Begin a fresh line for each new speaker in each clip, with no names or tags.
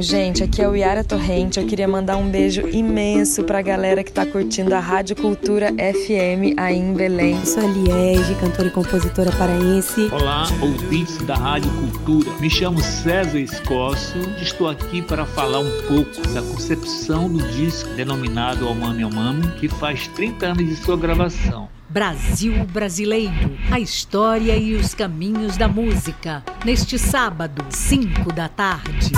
Então, gente, aqui é o Yara Torrente. Eu queria mandar um beijo imenso pra galera que tá curtindo a Rádio Cultura FM aí em Belém.
Eu sou a Liege, cantora e compositora paraense.
Olá, ouvintes da Rádio Cultura. Me chamo César Escosso e estou aqui para falar um pouco da concepção do disco denominado Almami Almami, que faz 30 anos de sua gravação.
Brasil Brasileiro, a história e os caminhos da música. Neste sábado, 5 da tarde.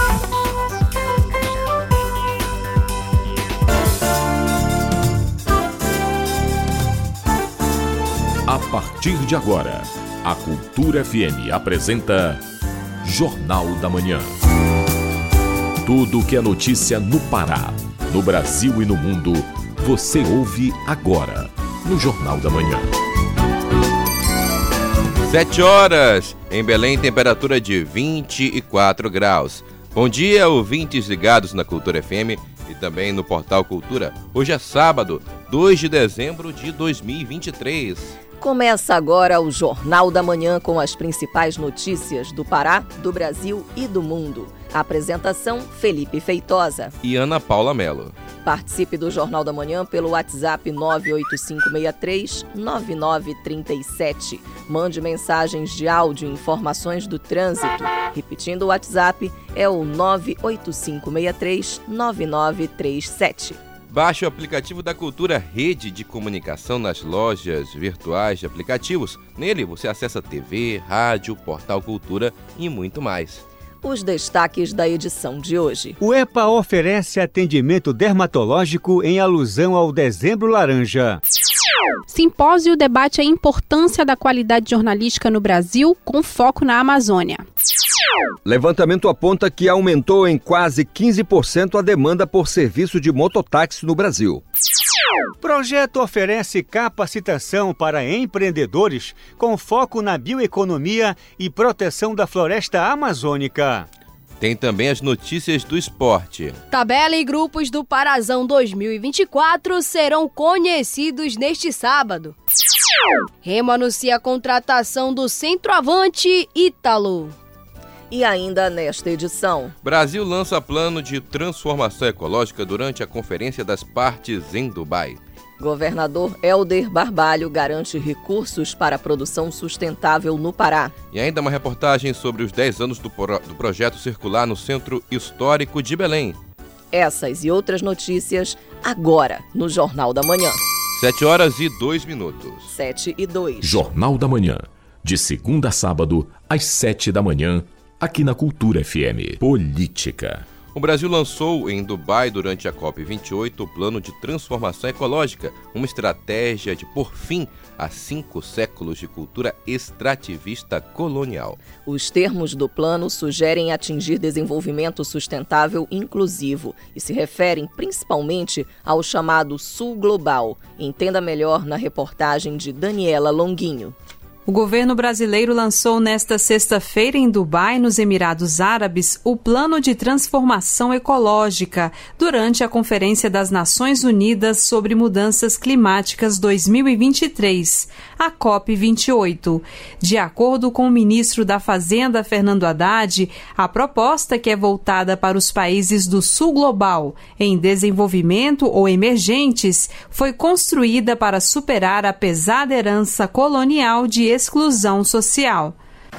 A partir de agora, a Cultura FM apresenta Jornal da Manhã. Tudo o que é notícia no Pará, no Brasil e no mundo, você ouve agora no Jornal da Manhã.
7 horas, em Belém, temperatura de 24 graus. Bom dia, ouvintes ligados na Cultura FM e também no Portal Cultura. Hoje é sábado, 2 de dezembro de 2023.
Começa agora o Jornal da Manhã com as principais notícias do Pará, do Brasil e do mundo. A apresentação: Felipe Feitosa
e Ana Paula Melo.
Participe do Jornal da Manhã pelo WhatsApp 985639937. Mande mensagens de áudio e informações do trânsito. Repetindo o WhatsApp, é o 985639937.
Baixe o aplicativo da Cultura Rede de Comunicação nas lojas virtuais de aplicativos. Nele você acessa TV, rádio, portal Cultura e muito mais
os destaques da edição de hoje.
O EPA oferece atendimento dermatológico em alusão ao Dezembro Laranja.
Simpósio debate a importância da qualidade jornalística no Brasil, com foco na Amazônia.
Levantamento aponta que aumentou em quase 15% a demanda por serviço de mototáxi no Brasil.
Projeto oferece capacitação para empreendedores com foco na bioeconomia e proteção da floresta amazônica.
Tem também as notícias do esporte.
Tabela e grupos do Parazão 2024 serão conhecidos neste sábado. Remo anuncia a contratação do centroavante Ítalo.
E ainda nesta edição,
Brasil lança plano de transformação ecológica durante a Conferência das Partes em Dubai.
Governador Helder Barbalho garante recursos para a produção sustentável no Pará.
E ainda uma reportagem sobre os 10 anos do, pro... do projeto circular no Centro Histórico de Belém.
Essas e outras notícias agora no Jornal da Manhã.
7 horas e 2 minutos.
7 e 2.
Jornal da Manhã. De segunda a sábado, às 7 da manhã, aqui na Cultura FM. Política.
O Brasil lançou em Dubai durante a COP28 o Plano de Transformação Ecológica, uma estratégia de por fim a cinco séculos de cultura extrativista colonial.
Os termos do plano sugerem atingir desenvolvimento sustentável inclusivo e se referem principalmente ao chamado Sul Global. Entenda melhor na reportagem de Daniela Longuinho.
O governo brasileiro lançou nesta sexta-feira em Dubai, nos Emirados Árabes, o Plano de Transformação Ecológica durante a Conferência das Nações Unidas sobre Mudanças Climáticas 2023, a COP28. De acordo com o ministro da Fazenda, Fernando Haddad, a proposta, que é voltada para os países do Sul Global, em desenvolvimento ou emergentes, foi construída para superar a pesada herança colonial de exclusão social.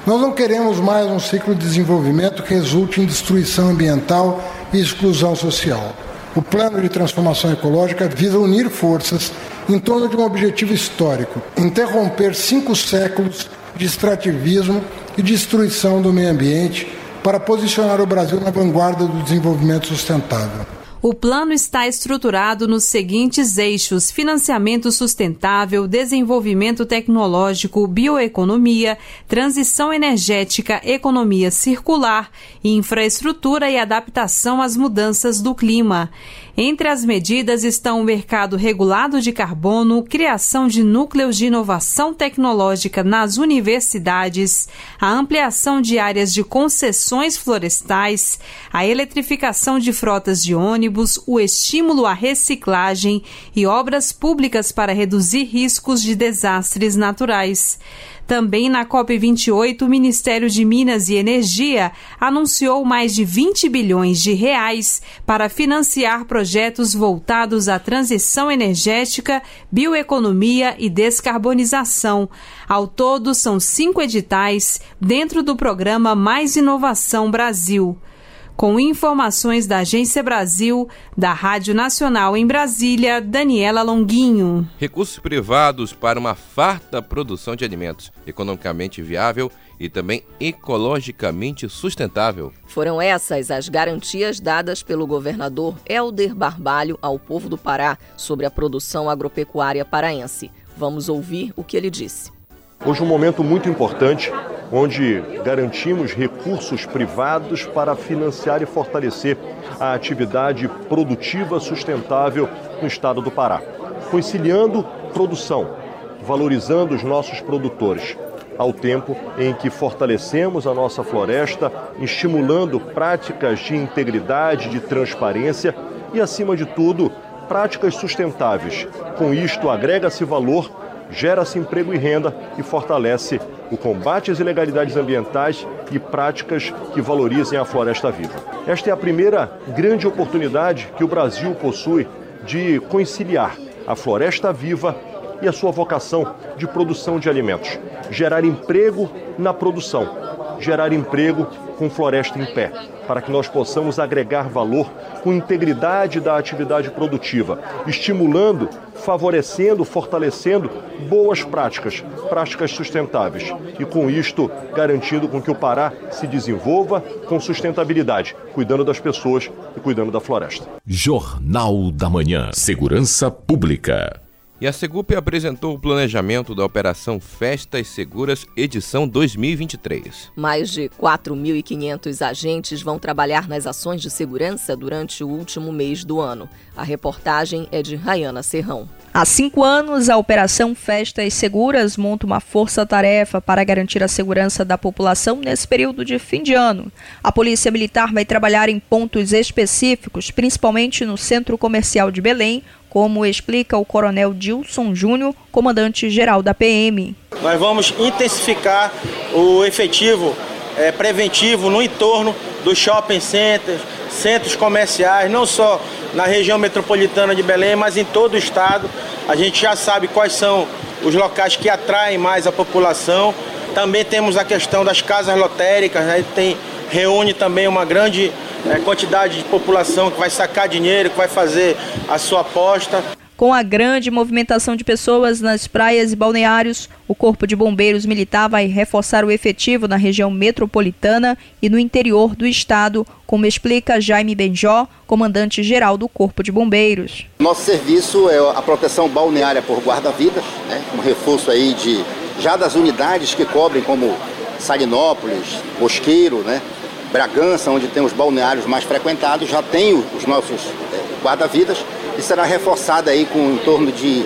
Nós não queremos mais um ciclo de desenvolvimento que resulte em destruição ambiental e exclusão social. O plano de transformação ecológica visa unir forças em torno de um objetivo histórico: interromper cinco séculos de extrativismo e destruição do meio ambiente para posicionar o Brasil na vanguarda do desenvolvimento sustentável.
O plano está estruturado nos seguintes eixos: financiamento sustentável, desenvolvimento tecnológico, bioeconomia, transição energética, economia circular, infraestrutura e adaptação às mudanças do clima. Entre as medidas estão o mercado regulado de carbono, criação de núcleos de inovação tecnológica nas universidades, a ampliação de áreas de concessões florestais, a eletrificação de frotas de ônibus, o estímulo à reciclagem e obras públicas para reduzir riscos de desastres naturais. Também na COP28, o Ministério de Minas e Energia anunciou mais de 20 bilhões de reais para financiar projetos voltados à transição energética, bioeconomia e descarbonização. Ao todo, são cinco editais dentro do programa Mais Inovação Brasil. Com informações da Agência Brasil, da Rádio Nacional em Brasília, Daniela Longuinho.
Recursos privados para uma farta produção de alimentos, economicamente viável e também ecologicamente sustentável.
Foram essas as garantias dadas pelo governador Helder Barbalho ao povo do Pará sobre a produção agropecuária paraense. Vamos ouvir o que ele disse.
Hoje um momento muito importante onde garantimos recursos privados para financiar e fortalecer a atividade produtiva sustentável no estado do Pará, conciliando produção, valorizando os nossos produtores, ao tempo em que fortalecemos a nossa floresta, estimulando práticas de integridade, de transparência e, acima de tudo, práticas sustentáveis. Com isto, agrega-se valor gera-se emprego e renda e fortalece o combate às ilegalidades ambientais e práticas que valorizem a floresta viva. Esta é a primeira grande oportunidade que o Brasil possui de conciliar a floresta viva e a sua vocação de produção de alimentos, gerar emprego na produção, gerar emprego com floresta em pé, para que nós possamos agregar valor com integridade da atividade produtiva, estimulando, favorecendo, fortalecendo boas práticas, práticas sustentáveis e com isto garantindo com que o Pará se desenvolva com sustentabilidade, cuidando das pessoas e cuidando da floresta.
Jornal da Manhã. Segurança Pública.
E a Segup apresentou o planejamento da Operação Festas Seguras, edição 2023.
Mais de 4.500 agentes vão trabalhar nas ações de segurança durante o último mês do ano. A reportagem é de Rayana Serrão.
Há cinco anos, a Operação Festas Seguras monta uma força-tarefa para garantir a segurança da população nesse período de fim de ano. A Polícia Militar vai trabalhar em pontos específicos, principalmente no Centro Comercial de Belém, como explica o Coronel Dilson Júnior, comandante-geral da PM.
Nós vamos intensificar o efetivo é, preventivo no entorno dos shopping centers, centros comerciais, não só na região metropolitana de Belém, mas em todo o estado. A gente já sabe quais são os locais que atraem mais a população. Também temos a questão das casas lotéricas, né? tem, reúne também uma grande é, quantidade de população que vai sacar dinheiro, que vai fazer a sua aposta.
Com a grande movimentação de pessoas nas praias e balneários, o Corpo de Bombeiros Militar vai reforçar o efetivo na região metropolitana e no interior do estado, como explica Jaime Benjó, comandante-geral do Corpo de Bombeiros.
Nosso serviço é a proteção balneária por guarda-vidas, né, um reforço aí de já das unidades que cobrem como Salinópolis, Bosqueiro, né, Bragança, onde tem os balneários mais frequentados, já tem os nossos é, guarda-vidas e será reforçada aí com em torno de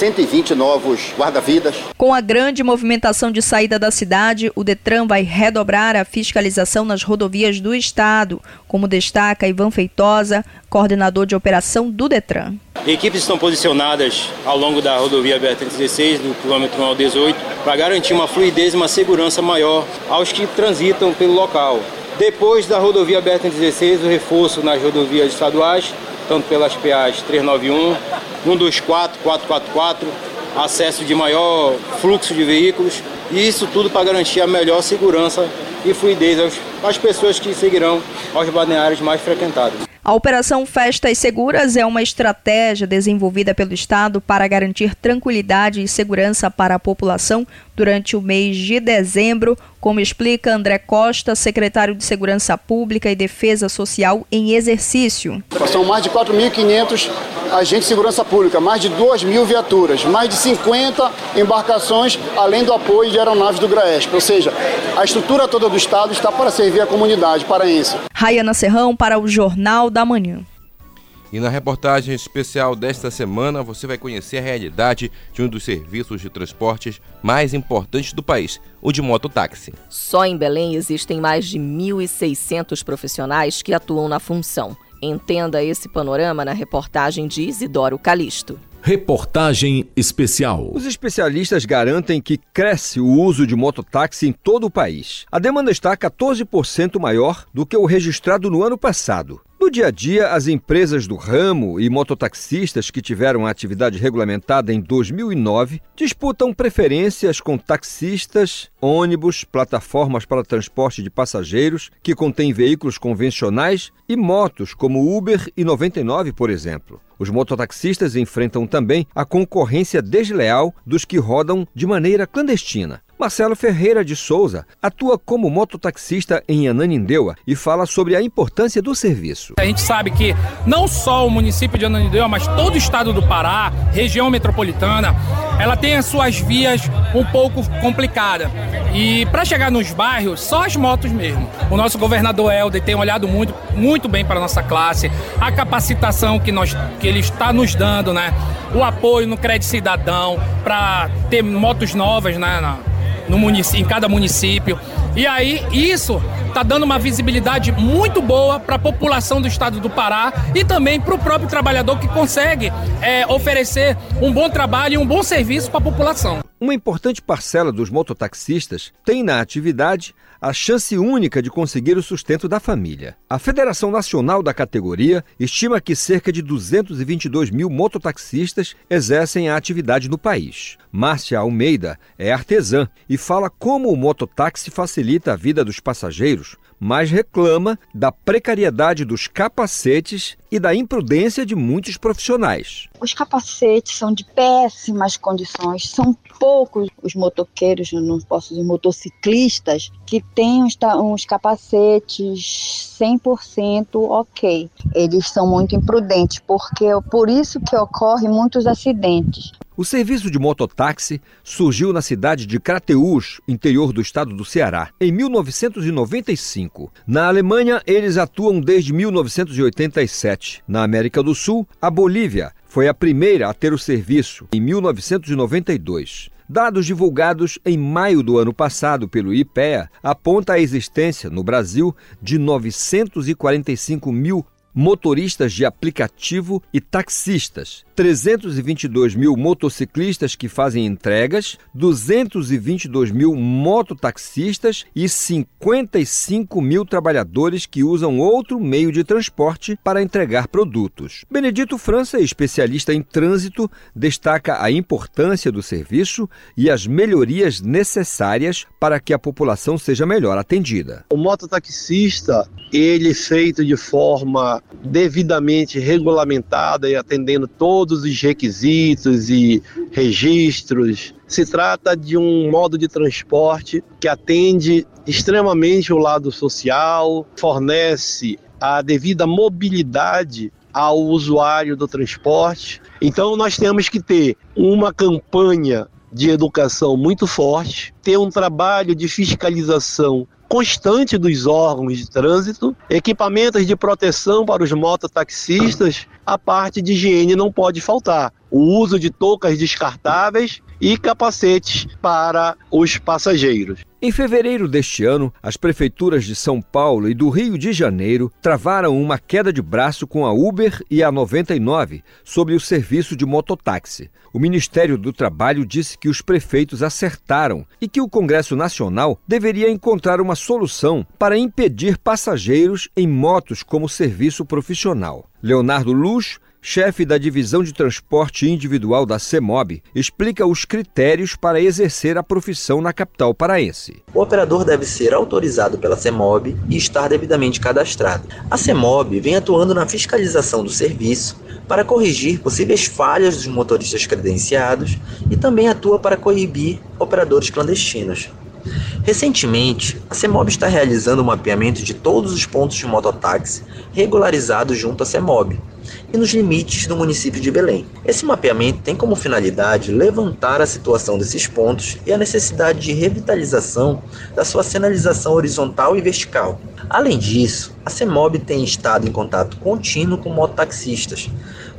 120 novos guarda-vidas.
Com a grande movimentação de saída da cidade, o Detran vai redobrar a fiscalização nas rodovias do estado, como destaca Ivan Feitosa, coordenador de operação do Detran.
Equipes estão posicionadas ao longo da rodovia BR-316, do quilômetro 1 ao 18, para garantir uma fluidez e uma segurança maior aos que transitam pelo local. Depois da rodovia BR-116, o reforço nas rodovias estaduais, tanto pelas PAs 391, 124, 444, acesso de maior fluxo de veículos, e isso tudo para garantir a melhor segurança e fluidez às pessoas que seguirão aos balneários mais frequentados.
A Operação Festas Seguras é uma estratégia desenvolvida pelo Estado para garantir tranquilidade e segurança para a população durante o mês de dezembro, como explica André Costa, secretário de Segurança Pública e Defesa Social em exercício.
São mais de 4.500 agentes de segurança pública, mais de 2 mil viaturas, mais de 50 embarcações, além do apoio de aeronaves do GRAESP. Ou seja, a estrutura toda do Estado está para servir a comunidade paraense.
Rayana Serrão para o Jornal da Manhã.
E na reportagem especial desta semana, você vai conhecer a realidade de um dos serviços de transportes mais importantes do país, o de mototáxi.
Só em Belém existem mais de 1.600 profissionais que atuam na função. Entenda esse panorama na reportagem de Isidoro Calixto.
Reportagem especial.
Os especialistas garantem que cresce o uso de mototáxi em todo o país. A demanda está 14% maior do que o registrado no ano passado. No dia a dia, as empresas do ramo e mototaxistas que tiveram a atividade regulamentada em 2009 disputam preferências com taxistas, ônibus, plataformas para transporte de passageiros que contêm veículos convencionais e motos como Uber e 99, por exemplo. Os mototaxistas enfrentam também a concorrência desleal dos que rodam de maneira clandestina. Marcelo Ferreira de Souza atua como mototaxista em Ananindeua e fala sobre a importância do serviço.
A gente sabe que não só o município de Ananindeua, mas todo o estado do Pará, região metropolitana, ela tem as suas vias um pouco complicadas. E para chegar nos bairros, só as motos mesmo. O nosso governador Helder tem olhado muito, muito bem para a nossa classe, a capacitação que, nós, que ele está nos dando, né? O apoio no crédito cidadão para ter motos novas, né? No município, em cada município. E aí isso está dando uma visibilidade muito boa para a população do estado do Pará e também para o próprio trabalhador que consegue é, oferecer um bom trabalho e um bom serviço para a população.
Uma importante parcela dos mototaxistas tem na atividade a chance única de conseguir o sustento da família. A Federação Nacional da categoria estima que cerca de 222 mil mototaxistas exercem a atividade no país. Márcia Almeida é artesã e fala como o mototáxi facilita a vida dos passageiros, mas reclama da precariedade dos capacetes e da imprudência de muitos profissionais.
Os capacetes são de péssimas condições, são poucos os motoqueiros, não posso dizer motociclistas, que têm uns, uns capacetes 100% ok. Eles são muito imprudentes, porque por isso que ocorrem muitos acidentes.
O serviço de mototáxi surgiu na cidade de Crateús, interior do estado do Ceará, em 1995. Na Alemanha, eles atuam desde 1987. Na América do Sul, a Bolívia foi a primeira a ter o serviço, em 1992. Dados divulgados em maio do ano passado pelo IPEA apontam a existência no Brasil de 945 mil motoristas de aplicativo e taxistas, 322 mil motociclistas que fazem entregas, 222 mil mototaxistas e 55 mil trabalhadores que usam outro meio de transporte para entregar produtos. Benedito França, especialista em trânsito, destaca a importância do serviço e as melhorias necessárias para que a população seja melhor atendida.
O mototaxista, ele feito de forma devidamente regulamentada e atendendo todos os requisitos e registros. Se trata de um modo de transporte que atende extremamente o lado social, fornece a devida mobilidade ao usuário do transporte. Então nós temos que ter uma campanha de educação muito forte, ter um trabalho de fiscalização constante dos órgãos de trânsito, equipamentos de proteção para os mototaxistas, a parte de higiene não pode faltar. O uso de toucas descartáveis e capacetes para os passageiros.
Em fevereiro deste ano, as prefeituras de São Paulo e do Rio de Janeiro travaram uma queda de braço com a Uber e a 99 sobre o serviço de mototáxi. O Ministério do Trabalho disse que os prefeitos acertaram e que o Congresso Nacional deveria encontrar uma solução para impedir passageiros em motos como serviço profissional. Leonardo Luz chefe da divisão de transporte individual da CEMOB, explica os critérios para exercer a profissão na capital paraense.
O operador deve ser autorizado pela CEMOB e estar devidamente cadastrado. A CEMOB vem atuando na fiscalização do serviço para corrigir possíveis falhas dos motoristas credenciados e também atua para coibir operadores clandestinos. Recentemente, a CEMOB está realizando um mapeamento de todos os pontos de mototáxi regularizados junto à CEMOB, e nos limites do município de Belém. Esse mapeamento tem como finalidade levantar a situação desses pontos e a necessidade de revitalização da sua sinalização horizontal e vertical. Além disso, a CEMOB tem estado em contato contínuo com mototaxistas,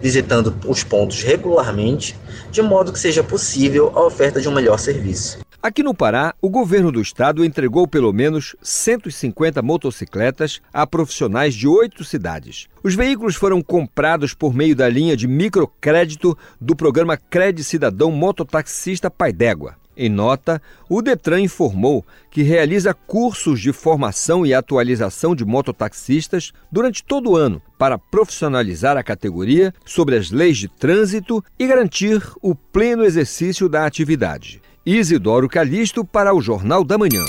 visitando os pontos regularmente, de modo que seja possível a oferta de um melhor serviço.
Aqui no Pará, o governo do estado entregou pelo menos 150 motocicletas a profissionais de oito cidades. Os veículos foram comprados por meio da linha de microcrédito do programa Crédito Cidadão Mototaxista Pai d'Égua. Em nota, o Detran informou que realiza cursos de formação e atualização de mototaxistas durante todo o ano para profissionalizar a categoria sobre as leis de trânsito e garantir o pleno exercício da atividade. Isidoro Calixto para o Jornal da Manhã.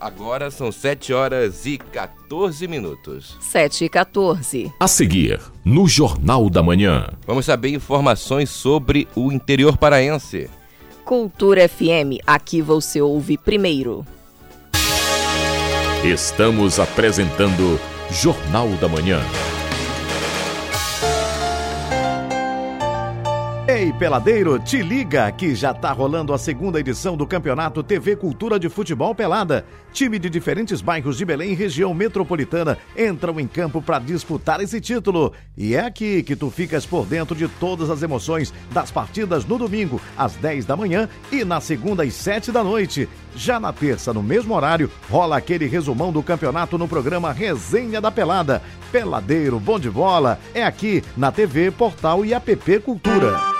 Agora são 7 horas e 14 minutos.
7 e 14.
A seguir, no Jornal da Manhã.
Vamos saber informações sobre o interior paraense.
Cultura FM, aqui você ouve primeiro.
Estamos apresentando Jornal da Manhã.
Ei, peladeiro, te liga que já tá rolando a segunda edição do Campeonato TV Cultura de Futebol Pelada. Time de diferentes bairros de Belém e região metropolitana entram em campo para disputar esse título. E é aqui que tu ficas por dentro de todas as emoções das partidas no domingo, às 10 da manhã e na segunda às 7 da noite. Já na terça, no mesmo horário, rola aquele resumão do campeonato no programa Resenha da Pelada. Peladeiro, bom de bola, é aqui na TV, Portal e App Cultura.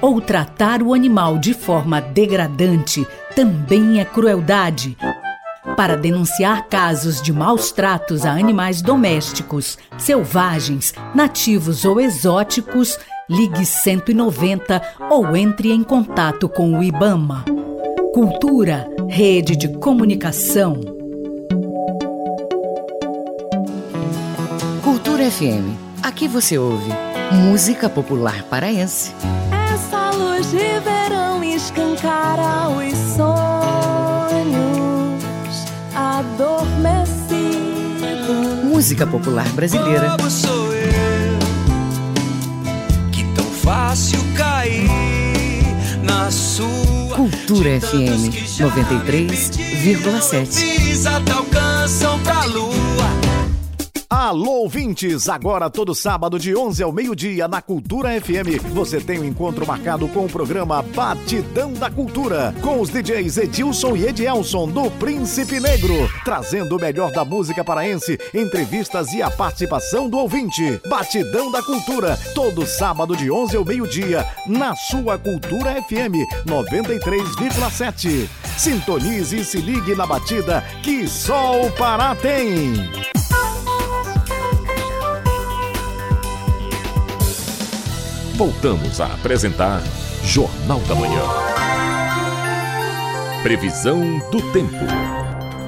ou tratar o animal de forma degradante também é crueldade. Para denunciar casos de maus tratos a animais domésticos, selvagens, nativos ou exóticos, ligue 190 ou entre em contato com o IBAMA. Cultura, rede de comunicação.
Cultura FM. Aqui você ouve música popular paraense
luz de verão escancara os sonhos adormecidos.
Música popular brasileira.
Como sou eu que tão fácil cair na sua
Cultura FM 93,7.
Até alcançam pra lua
Alô, ouvintes! Agora, todo sábado, de 11 ao meio-dia, na Cultura FM, você tem um encontro marcado com o programa Batidão da Cultura, com os DJs Edilson e Edielson, do Príncipe Negro, trazendo o melhor da música paraense, entrevistas e a participação do ouvinte. Batidão da Cultura, todo sábado, de 11 ao meio-dia, na sua Cultura FM 93,7. Sintonize e se ligue na batida que só o Pará tem.
Voltamos a apresentar Jornal da Manhã. Previsão do tempo.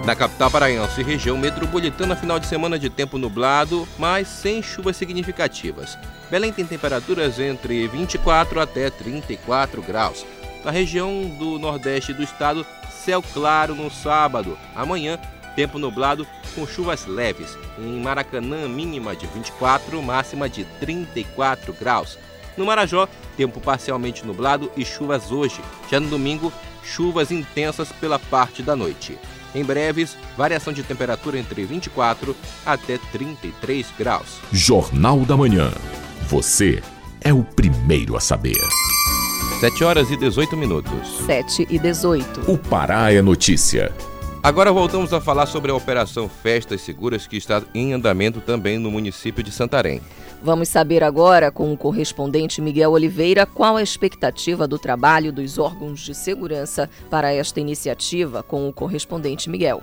Na capital paraense, região metropolitana, final de semana de tempo nublado, mas sem chuvas significativas. Belém tem temperaturas entre 24 até 34 graus. Na região do nordeste do estado, céu claro no sábado. Amanhã, tempo nublado com chuvas leves. Em Maracanã, mínima de 24, máxima de 34 graus. No Marajó, tempo parcialmente nublado e chuvas hoje. Já no domingo, chuvas intensas pela parte da noite. Em breves, variação de temperatura entre 24 até 33 graus.
Jornal da Manhã. Você é o primeiro a saber.
7 horas e 18 minutos.
7 e 18.
O Pará é notícia.
Agora voltamos a falar sobre a Operação Festas Seguras que está em andamento também no município de Santarém.
Vamos saber agora com o correspondente Miguel Oliveira qual a expectativa do trabalho dos órgãos de segurança para esta iniciativa com o correspondente Miguel.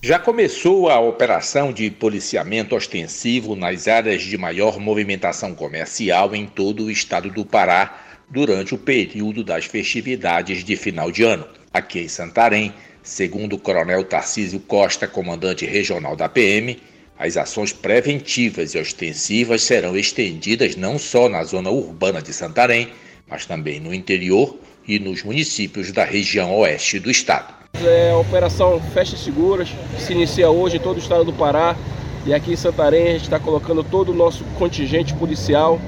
Já começou a operação de policiamento ostensivo nas áreas de maior movimentação comercial em todo o estado do Pará durante o período das festividades de final de ano. Aqui em Santarém, segundo o Coronel Tarcísio Costa, comandante regional da PM, as ações preventivas e ostensivas serão estendidas não só na zona urbana de Santarém, mas também no interior
e nos municípios da região oeste do estado.
É a Operação Festas Seguras, que se inicia hoje em todo o estado do Pará. E aqui em Santarém a gente está colocando todo o nosso contingente policial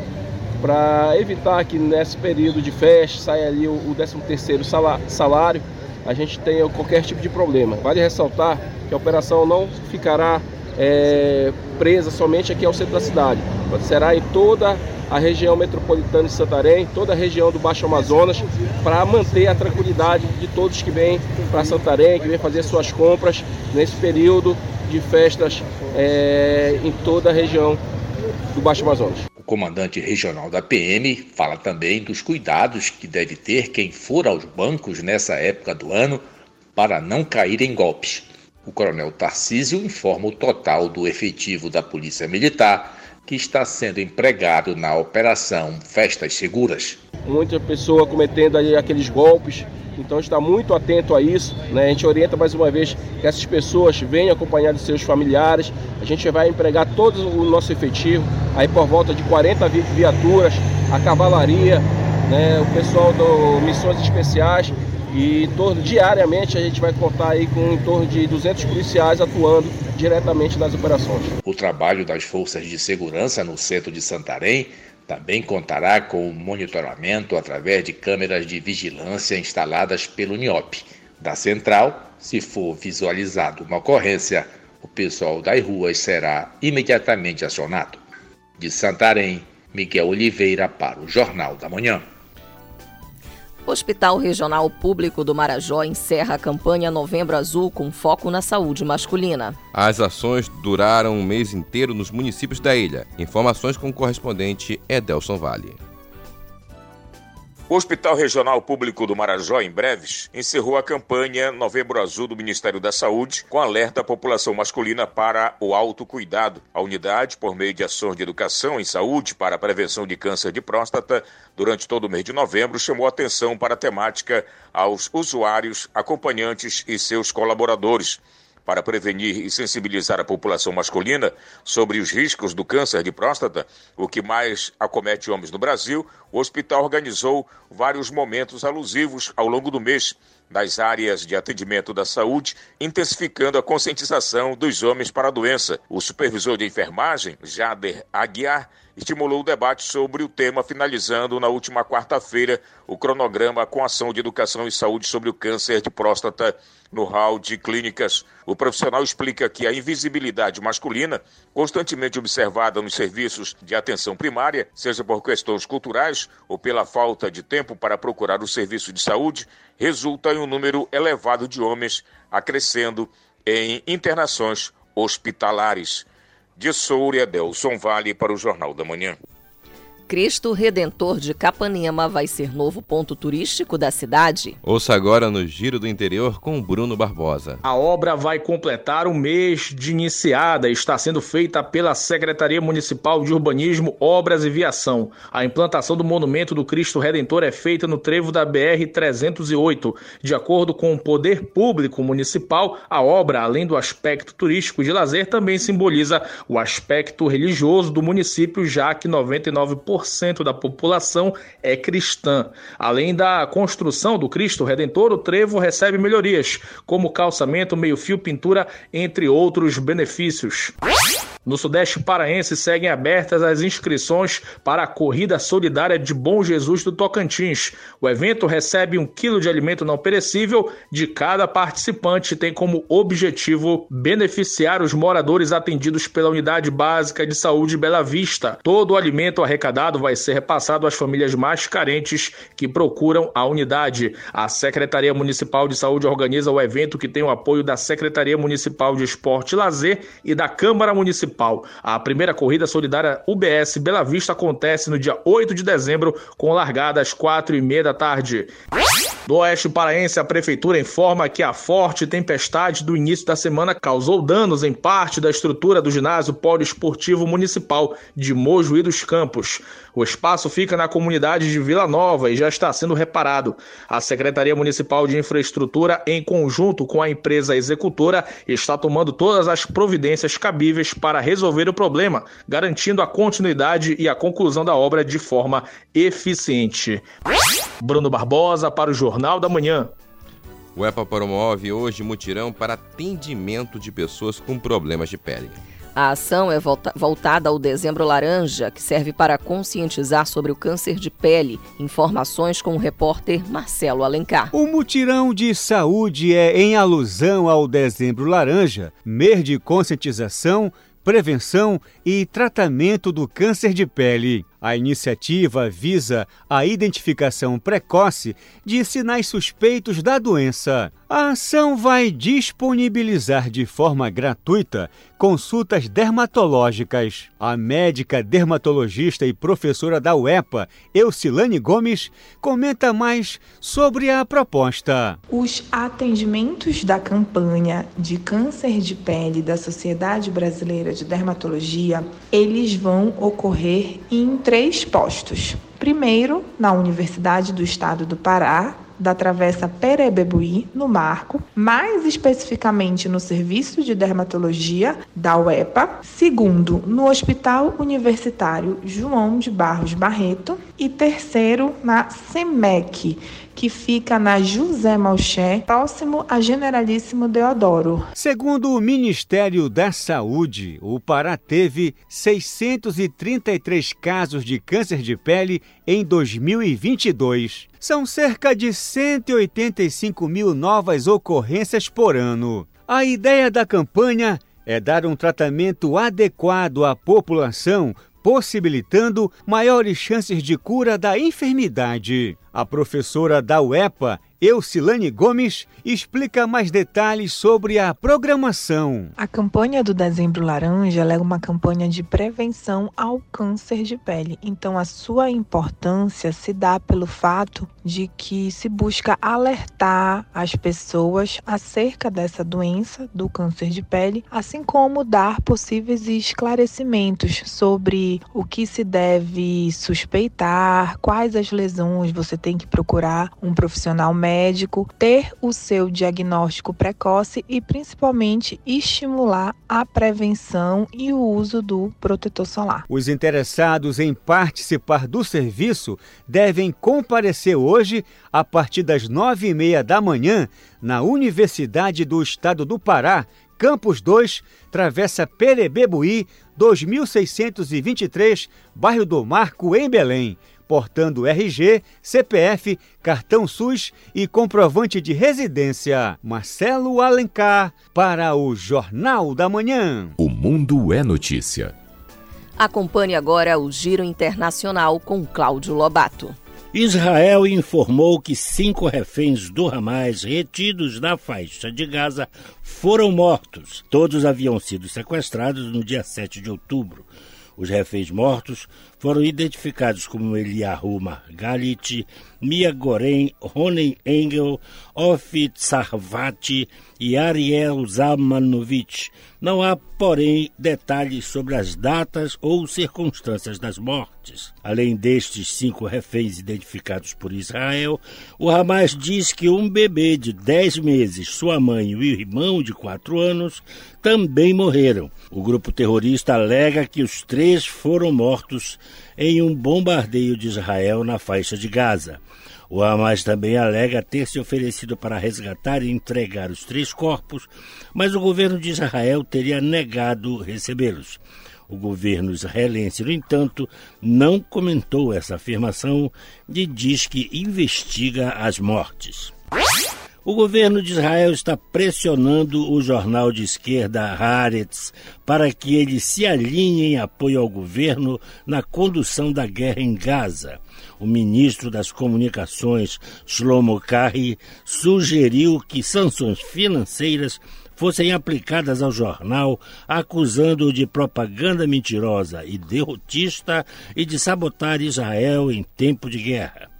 para evitar que nesse período de festa saia ali o, o 13º salário, a gente tenha qualquer tipo de problema. Vale ressaltar que a operação não ficará é, presa somente aqui ao centro da cidade, será em toda a região metropolitana de Santarém, toda a região do Baixo Amazonas, para manter a tranquilidade de todos que vêm para Santarém, que vêm fazer suas compras nesse período de festas é, em toda a região do Baixo Amazonas.
O comandante regional da PM fala também dos cuidados que deve ter quem for aos bancos nessa época do ano para não cair em golpes. O coronel Tarcísio informa o total do efetivo da Polícia Militar que está sendo empregado na operação Festas Seguras.
Muita pessoa cometendo aqueles golpes, então está muito atento a isso. Né? A gente orienta mais uma vez que essas pessoas venham acompanhadas de seus familiares. A gente vai empregar todo o nosso efetivo, aí por volta de 40 viaturas, a cavalaria, né? o pessoal do Missões Especiais e diariamente a gente vai contar aí com em torno de 200 policiais atuando diretamente nas operações.
O trabalho das forças de segurança no centro de Santarém também contará com o monitoramento através de câmeras de vigilância instaladas pelo NIOP. Da central, se for visualizado uma ocorrência, o pessoal das ruas será imediatamente acionado. De Santarém, Miguel Oliveira para o Jornal da Manhã.
O Hospital Regional Público do Marajó encerra a campanha Novembro Azul com foco na saúde masculina.
As ações duraram um mês inteiro nos municípios da ilha. Informações com o correspondente Edelson Vale.
O Hospital Regional Público do Marajó, em breves, encerrou a campanha Novembro Azul do Ministério da Saúde, com alerta à população masculina para o autocuidado. A unidade, por meio de ações de educação em saúde para a prevenção de câncer de próstata, durante todo o mês de novembro, chamou atenção para a temática aos usuários, acompanhantes e seus colaboradores para prevenir e sensibilizar a população masculina sobre os riscos do câncer de próstata, o que mais acomete homens no Brasil, o hospital organizou vários momentos alusivos ao longo do mês nas áreas de atendimento da saúde, intensificando a conscientização dos homens para a doença. O supervisor de enfermagem, Jader Aguiar, estimulou o debate sobre o tema, finalizando na última quarta-feira o cronograma com ação de educação e saúde sobre o câncer de próstata no hall de clínicas. O profissional explica que a invisibilidade masculina, constantemente observada nos serviços de atenção primária, seja por questões culturais ou pela falta de tempo para procurar o serviço de saúde, resulta em um número elevado de homens acrescendo em internações hospitalares. De Soura, Delson Vale para o Jornal da Manhã.
Cristo Redentor de Capanema vai ser novo ponto turístico da cidade?
Ouça agora no Giro do Interior com Bruno Barbosa.
A obra vai completar um mês de iniciada e está sendo feita pela Secretaria Municipal de Urbanismo, Obras e Viação. A implantação do Monumento do Cristo Redentor é feita no trevo da BR-308. De acordo com o Poder Público Municipal, a obra, além do aspecto turístico de lazer, também simboliza o aspecto religioso do município, já que 99% 40% da população é cristã. Além da construção do Cristo Redentor, o trevo recebe melhorias, como calçamento, meio-fio, pintura, entre outros benefícios. No Sudeste Paraense seguem abertas as inscrições para a Corrida Solidária de Bom Jesus do Tocantins. O evento recebe um quilo de alimento não perecível de cada participante e tem como objetivo beneficiar os moradores atendidos pela Unidade Básica de Saúde Bela Vista. Todo o alimento arrecadado vai ser repassado às famílias mais carentes que procuram a unidade. A Secretaria Municipal de Saúde organiza o evento que tem o apoio da Secretaria Municipal de Esporte e Lazer e da Câmara Municipal A primeira corrida solidária UBS Bela Vista acontece no dia 8 de dezembro, com largada às 4 e meia da tarde. Do Oeste Paraense, a Prefeitura informa que a forte tempestade do início da semana causou danos em parte da estrutura do ginásio poliesportivo municipal de Mojuí dos Campos. O espaço fica na comunidade de Vila Nova e já está sendo reparado. A Secretaria Municipal de Infraestrutura, em conjunto com a empresa executora, está tomando todas as providências cabíveis para resolver o problema, garantindo a continuidade e a conclusão da obra de forma eficiente. Bruno Barbosa para o Jornal da Manhã.
O EPA promove hoje mutirão para atendimento de pessoas com problemas de pele.
A ação é volta voltada ao Dezembro Laranja, que serve para conscientizar sobre o câncer de pele. Informações com o repórter Marcelo Alencar.
O mutirão de saúde é em alusão ao Dezembro Laranja, mês de conscientização, prevenção e tratamento do câncer de pele. A iniciativa visa a identificação precoce de sinais suspeitos da doença. A ação vai disponibilizar de forma gratuita consultas dermatológicas. A médica dermatologista e professora da UEPA, Eucilane Gomes, comenta mais sobre a proposta.
Os atendimentos da campanha de câncer de pele da Sociedade Brasileira de Dermatologia, eles vão ocorrer em três postos. Primeiro, na Universidade do Estado do Pará, da Travessa Perebebuí, no Marco, mais especificamente no Serviço de Dermatologia da UEPA. Segundo, no Hospital Universitário João de Barros Barreto. E terceiro, na SEMEC, que fica na José Malché, próximo a Generalíssimo Deodoro.
Segundo o Ministério da Saúde, o Pará teve 633 casos de câncer de pele em 2022. São cerca de 185 mil novas ocorrências por ano. A ideia da campanha é dar um tratamento adequado à população possibilitando maiores chances de cura da enfermidade. A professora da UEPA, Eucilane Gomes, explica mais detalhes sobre a programação.
A campanha do Dezembro Laranja é uma campanha de prevenção ao câncer de pele. Então, a sua importância se dá pelo fato de que se busca alertar as pessoas acerca dessa doença do câncer de pele, assim como dar possíveis esclarecimentos sobre o que se deve suspeitar, quais as lesões você tem que procurar um profissional médico, ter o seu diagnóstico precoce e principalmente estimular a prevenção e o uso do protetor solar.
Os interessados em participar do serviço devem comparecer hoje a partir das nove e meia da manhã na Universidade do Estado do Pará, Campus 2, Travessa Perebebuí, 2623, bairro do Marco, em Belém portando RG, CPF, cartão SUS e comprovante de residência. Marcelo Alencar para o Jornal da Manhã.
O Mundo é Notícia.
Acompanhe agora o Giro Internacional com Cláudio Lobato.
Israel informou que cinco reféns do Hamas retidos na faixa de Gaza foram mortos. Todos haviam sido sequestrados no dia 7 de outubro. Os reféns mortos foram identificados como Eliyahu Margalit, Mia Goren, Ronen Engel, Ofit Sarvati e Ariel Zamanovich. Não há, porém, detalhes sobre as datas ou circunstâncias das mortes. Além destes cinco reféns identificados por Israel, o Hamas diz que um bebê de 10 meses, sua mãe e o irmão de 4 anos também morreram. O grupo terrorista alega que os três foram mortos em um bombardeio de Israel na faixa de Gaza. O Hamas também alega ter se oferecido para resgatar e entregar os três corpos, mas o governo de Israel teria negado recebê-los. O governo israelense, no entanto, não comentou essa afirmação e diz que investiga as mortes. O governo de Israel está pressionando o jornal de esquerda Haaretz para que ele se alinhe em apoio ao governo na condução da guerra em Gaza. O ministro das Comunicações, Shlomo Karri, sugeriu que sanções financeiras fossem aplicadas ao jornal, acusando-o de propaganda mentirosa e derrotista e de sabotar Israel em tempo de guerra.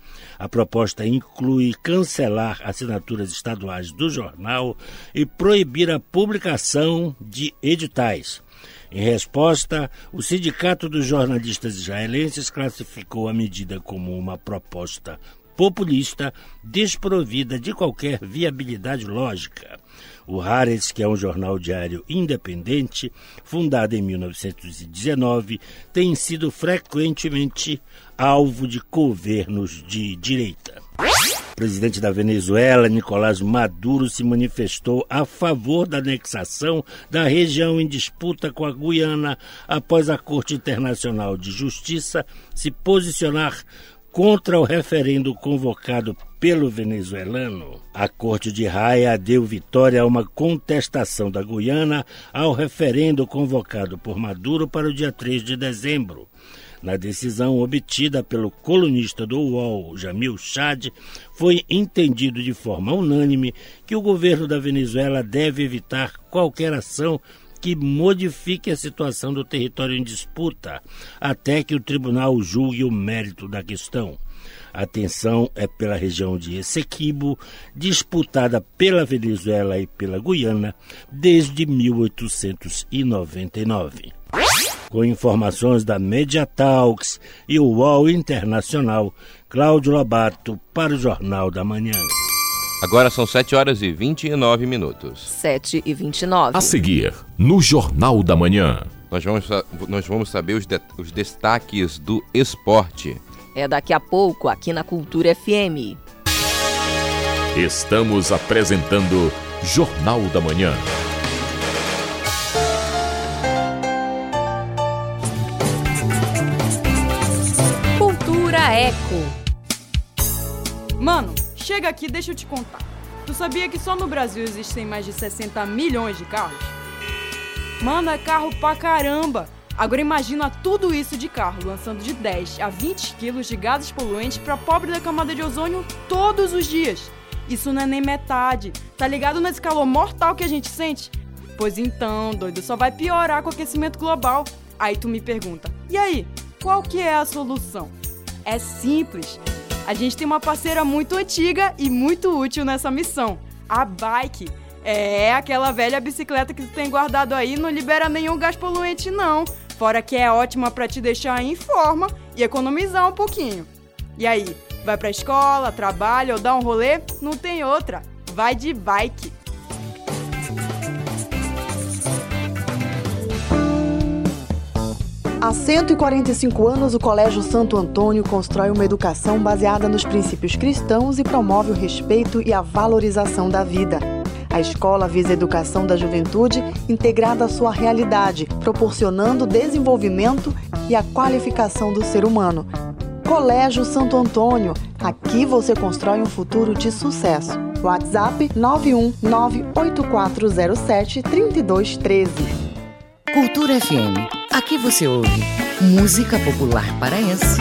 A proposta inclui cancelar assinaturas estaduais do jornal e proibir a publicação de editais. Em resposta, o Sindicato dos Jornalistas Israelenses classificou a medida como uma proposta populista, desprovida de qualquer viabilidade lógica. O Haaretz, que é um jornal diário independente, fundado em 1919, tem sido frequentemente alvo de governos de direita. O presidente da Venezuela, Nicolás Maduro, se manifestou a favor da anexação da região em disputa com a Guiana após a Corte Internacional de Justiça se posicionar contra o referendo convocado pelo venezuelano. A Corte de Raia deu vitória a uma contestação da Guiana ao referendo convocado por Maduro para o dia 3 de dezembro. Na decisão obtida pelo colunista do UOL, Jamil Chad, foi entendido de forma unânime que o governo da Venezuela deve evitar qualquer ação que modifique a situação do território em disputa, até que o tribunal julgue o mérito da questão. A tensão é pela região de Essequibo, disputada pela Venezuela e pela Guiana desde 1899. Com informações da Media Talks e o UOL Internacional, Cláudio Lobato para o Jornal da Manhã.
Agora são 7 horas e 29 minutos.
7 e 29.
A seguir, no Jornal da Manhã.
Nós vamos, nós vamos saber os, de, os destaques do esporte.
É daqui a pouco, aqui na Cultura FM.
Estamos apresentando Jornal da Manhã.
Cultura Eco.
Mano, chega aqui, deixa eu te contar. Tu sabia que só no Brasil existem mais de 60 milhões de carros? Mano, é carro pra caramba! Agora imagina tudo isso de carro, lançando de 10 a 20 quilos de gases poluentes pra pobre da camada de ozônio todos os dias. Isso não é nem metade. Tá ligado nesse calor mortal que a gente sente? Pois então, doido, só vai piorar com o aquecimento global. Aí tu me pergunta, e aí, qual que é a solução? É simples. A gente tem uma parceira muito antiga e muito útil nessa missão, a Bike. É aquela velha bicicleta que tu tem guardado aí, não libera nenhum gás poluente não. Fora que é ótima para te deixar em forma e economizar um pouquinho. E aí, vai pra escola, trabalha ou dá um rolê? Não tem outra. Vai de bike.
Há 145 anos, o Colégio Santo Antônio constrói uma educação baseada nos princípios cristãos e promove o respeito e a valorização da vida. A escola visa a educação da juventude integrada à sua realidade, proporcionando desenvolvimento e a qualificação do ser humano. Colégio Santo Antônio, aqui você constrói um futuro de sucesso. WhatsApp 91984073213.
Cultura FM. Aqui você ouve música popular paraense.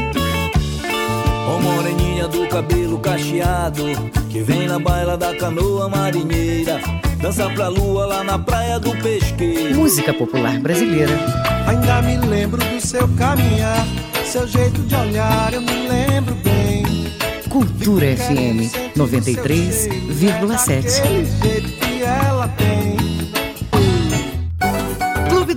Ó moreninha do cabelo cacheado, que vem na baila da canoa marinheira, dança pra lua lá na praia do pesqueiro.
Música popular brasileira.
Ainda me lembro do seu caminhar, seu jeito de olhar, eu me lembro bem.
Cultura FM 93,7.
Aquele jeito que ela tem.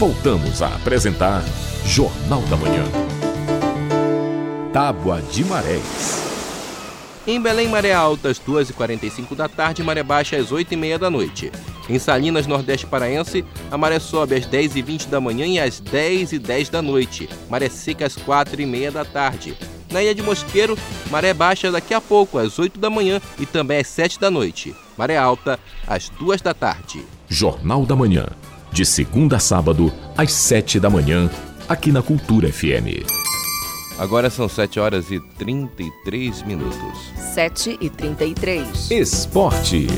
Voltamos a apresentar Jornal da Manhã. Tábua de Marés.
Em Belém, maré alta às 2h45 da tarde, maré baixa às 8h30 da noite. Em Salinas, Nordeste Paraense, a maré sobe às 10h20 da manhã e às 10h10 da noite. Maré seca às 4h30 da tarde. Na Ilha de Mosqueiro, maré baixa daqui a pouco, às 8 da manhã e também às 7 da noite. Maré alta às 2 da tarde.
Jornal da Manhã. De segunda a sábado, às 7 da manhã, aqui na Cultura FM.
Agora são 7 horas e 33 minutos.
7 e 33.
Esporte.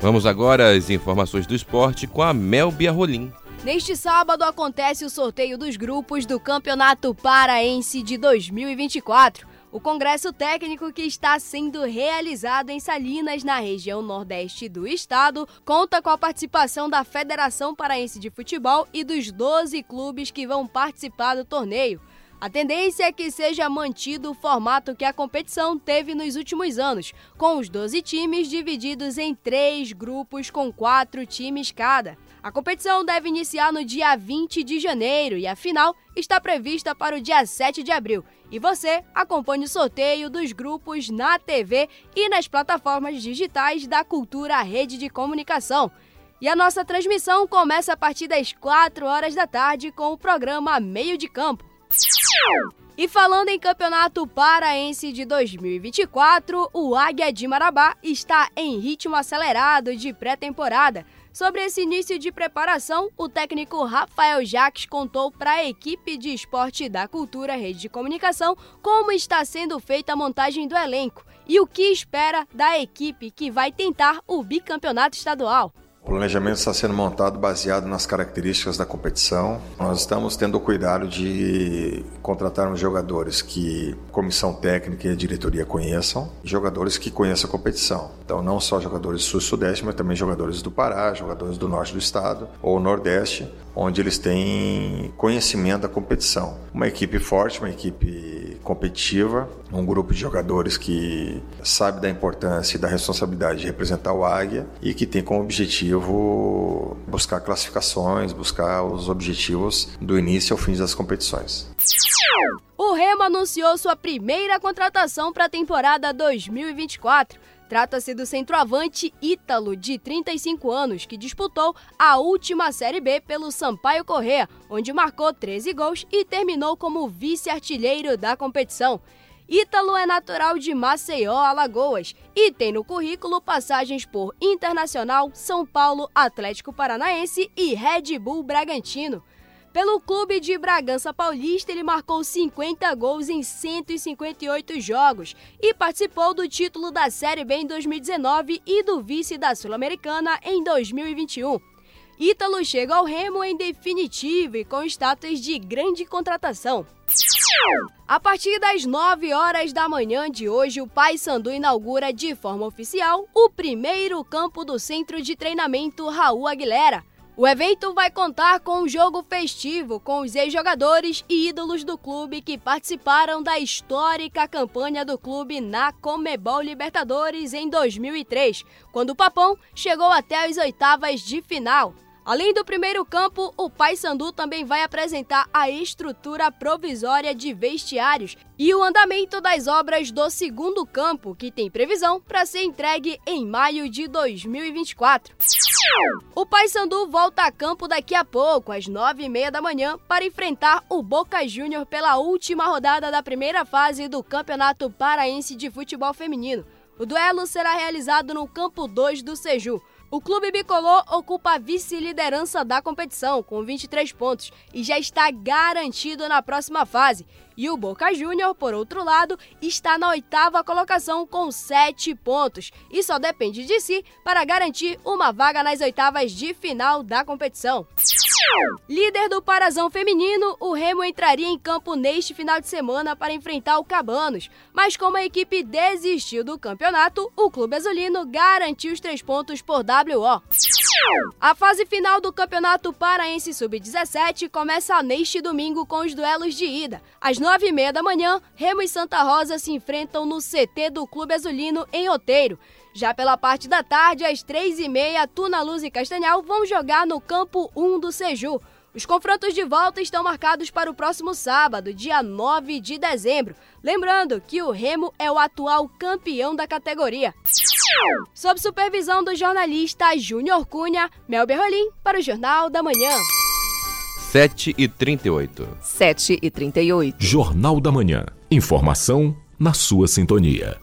Vamos agora às informações do esporte com a Mel Biarrolim.
Neste sábado acontece o sorteio dos grupos do Campeonato Paraense de 2024.
O congresso técnico que está sendo realizado em Salinas, na região nordeste do estado, conta com a participação da Federação Paraense de Futebol e dos 12 clubes que vão participar do torneio. A tendência é que seja mantido o formato que a competição teve nos últimos anos, com os 12 times divididos em três grupos com quatro times cada. A competição deve iniciar no dia 20 de janeiro e a final está prevista para o dia 7 de abril. E você acompanhe o sorteio dos grupos na TV e nas plataformas digitais da Cultura Rede de Comunicação. E a nossa transmissão começa a partir das 4 horas da tarde com o programa Meio de Campo. E falando em Campeonato Paraense de 2024, o Águia de Marabá está em ritmo acelerado de pré-temporada. Sobre esse início de preparação, o técnico Rafael Jacques contou para a equipe de esporte da Cultura Rede de Comunicação como está sendo feita a montagem do elenco e o que espera da equipe que vai tentar o bicampeonato estadual.
O planejamento está sendo montado baseado nas características da competição. Nós estamos tendo o cuidado de contratarmos jogadores que comissão técnica e a diretoria conheçam, jogadores que conheçam a competição. Então, não só jogadores do sul-sudeste, mas também jogadores do Pará, jogadores do norte do estado ou nordeste, onde eles têm conhecimento da competição. Uma equipe forte, uma equipe competitiva, um grupo de jogadores que sabe da importância e da responsabilidade de representar o Águia e que tem como objetivo buscar classificações, buscar os objetivos do início ao fim das competições.
O Remo anunciou sua primeira contratação para a temporada 2024. Trata-se do centroavante Ítalo, de 35 anos, que disputou a última Série B pelo Sampaio Correa, onde marcou 13 gols e terminou como vice-artilheiro da competição. Ítalo é natural de Maceió, Alagoas, e tem no currículo passagens por Internacional, São Paulo, Atlético Paranaense e Red Bull Bragantino. Pelo clube de Bragança Paulista, ele marcou 50 gols em 158 jogos e participou do título da Série B em 2019 e do vice da Sul-Americana em 2021. Ítalo chega ao Remo em definitivo e com status de grande contratação. A partir das 9 horas da manhã de hoje, o Paysandu inaugura de forma oficial o primeiro campo do Centro de Treinamento Raul Aguilera. O evento vai contar com um jogo festivo com os ex-jogadores e ídolos do clube que participaram da histórica campanha do clube na Comebol Libertadores em 2003, quando o Papão chegou até as oitavas de final. Além do primeiro campo, o Paysandu também vai apresentar a estrutura provisória de vestiários e o andamento das obras do segundo campo, que tem previsão para ser entregue em maio de 2024. O Paysandu volta a campo daqui a pouco, às nove e meia da manhã, para enfrentar o Boca Júnior pela última rodada da primeira fase do Campeonato Paraense de Futebol Feminino. O duelo será realizado no campo 2 do Seju. O clube bicolor ocupa a vice-liderança da competição, com 23 pontos, e já está garantido na próxima fase. E o Boca Júnior, por outro lado, está na oitava colocação com 7 pontos e só depende de si para garantir uma vaga nas oitavas de final da competição. Líder do Parazão Feminino, o Remo entraria em campo neste final de semana para enfrentar o Cabanos, mas como a equipe desistiu do campeonato, o Clube Azulino garantiu os três pontos por WO. A fase final do Campeonato Paraense Sub-17 começa neste domingo com os duelos de ida. Nove e meia da manhã, Remo e Santa Rosa se enfrentam no CT do Clube Azulino em Oteiro. Já pela parte da tarde, às três e meia, Tuna Luz e Castanhal vão jogar no campo 1 do Seju. Os confrontos de volta estão marcados para o próximo sábado, dia 9 de dezembro. Lembrando que o Remo é o atual campeão da categoria. Sob supervisão do jornalista Júnior Cunha, Mel Berrolim, para o Jornal da Manhã.
7 e 38.
7 e 38.
Jornal da Manhã. Informação na sua sintonia.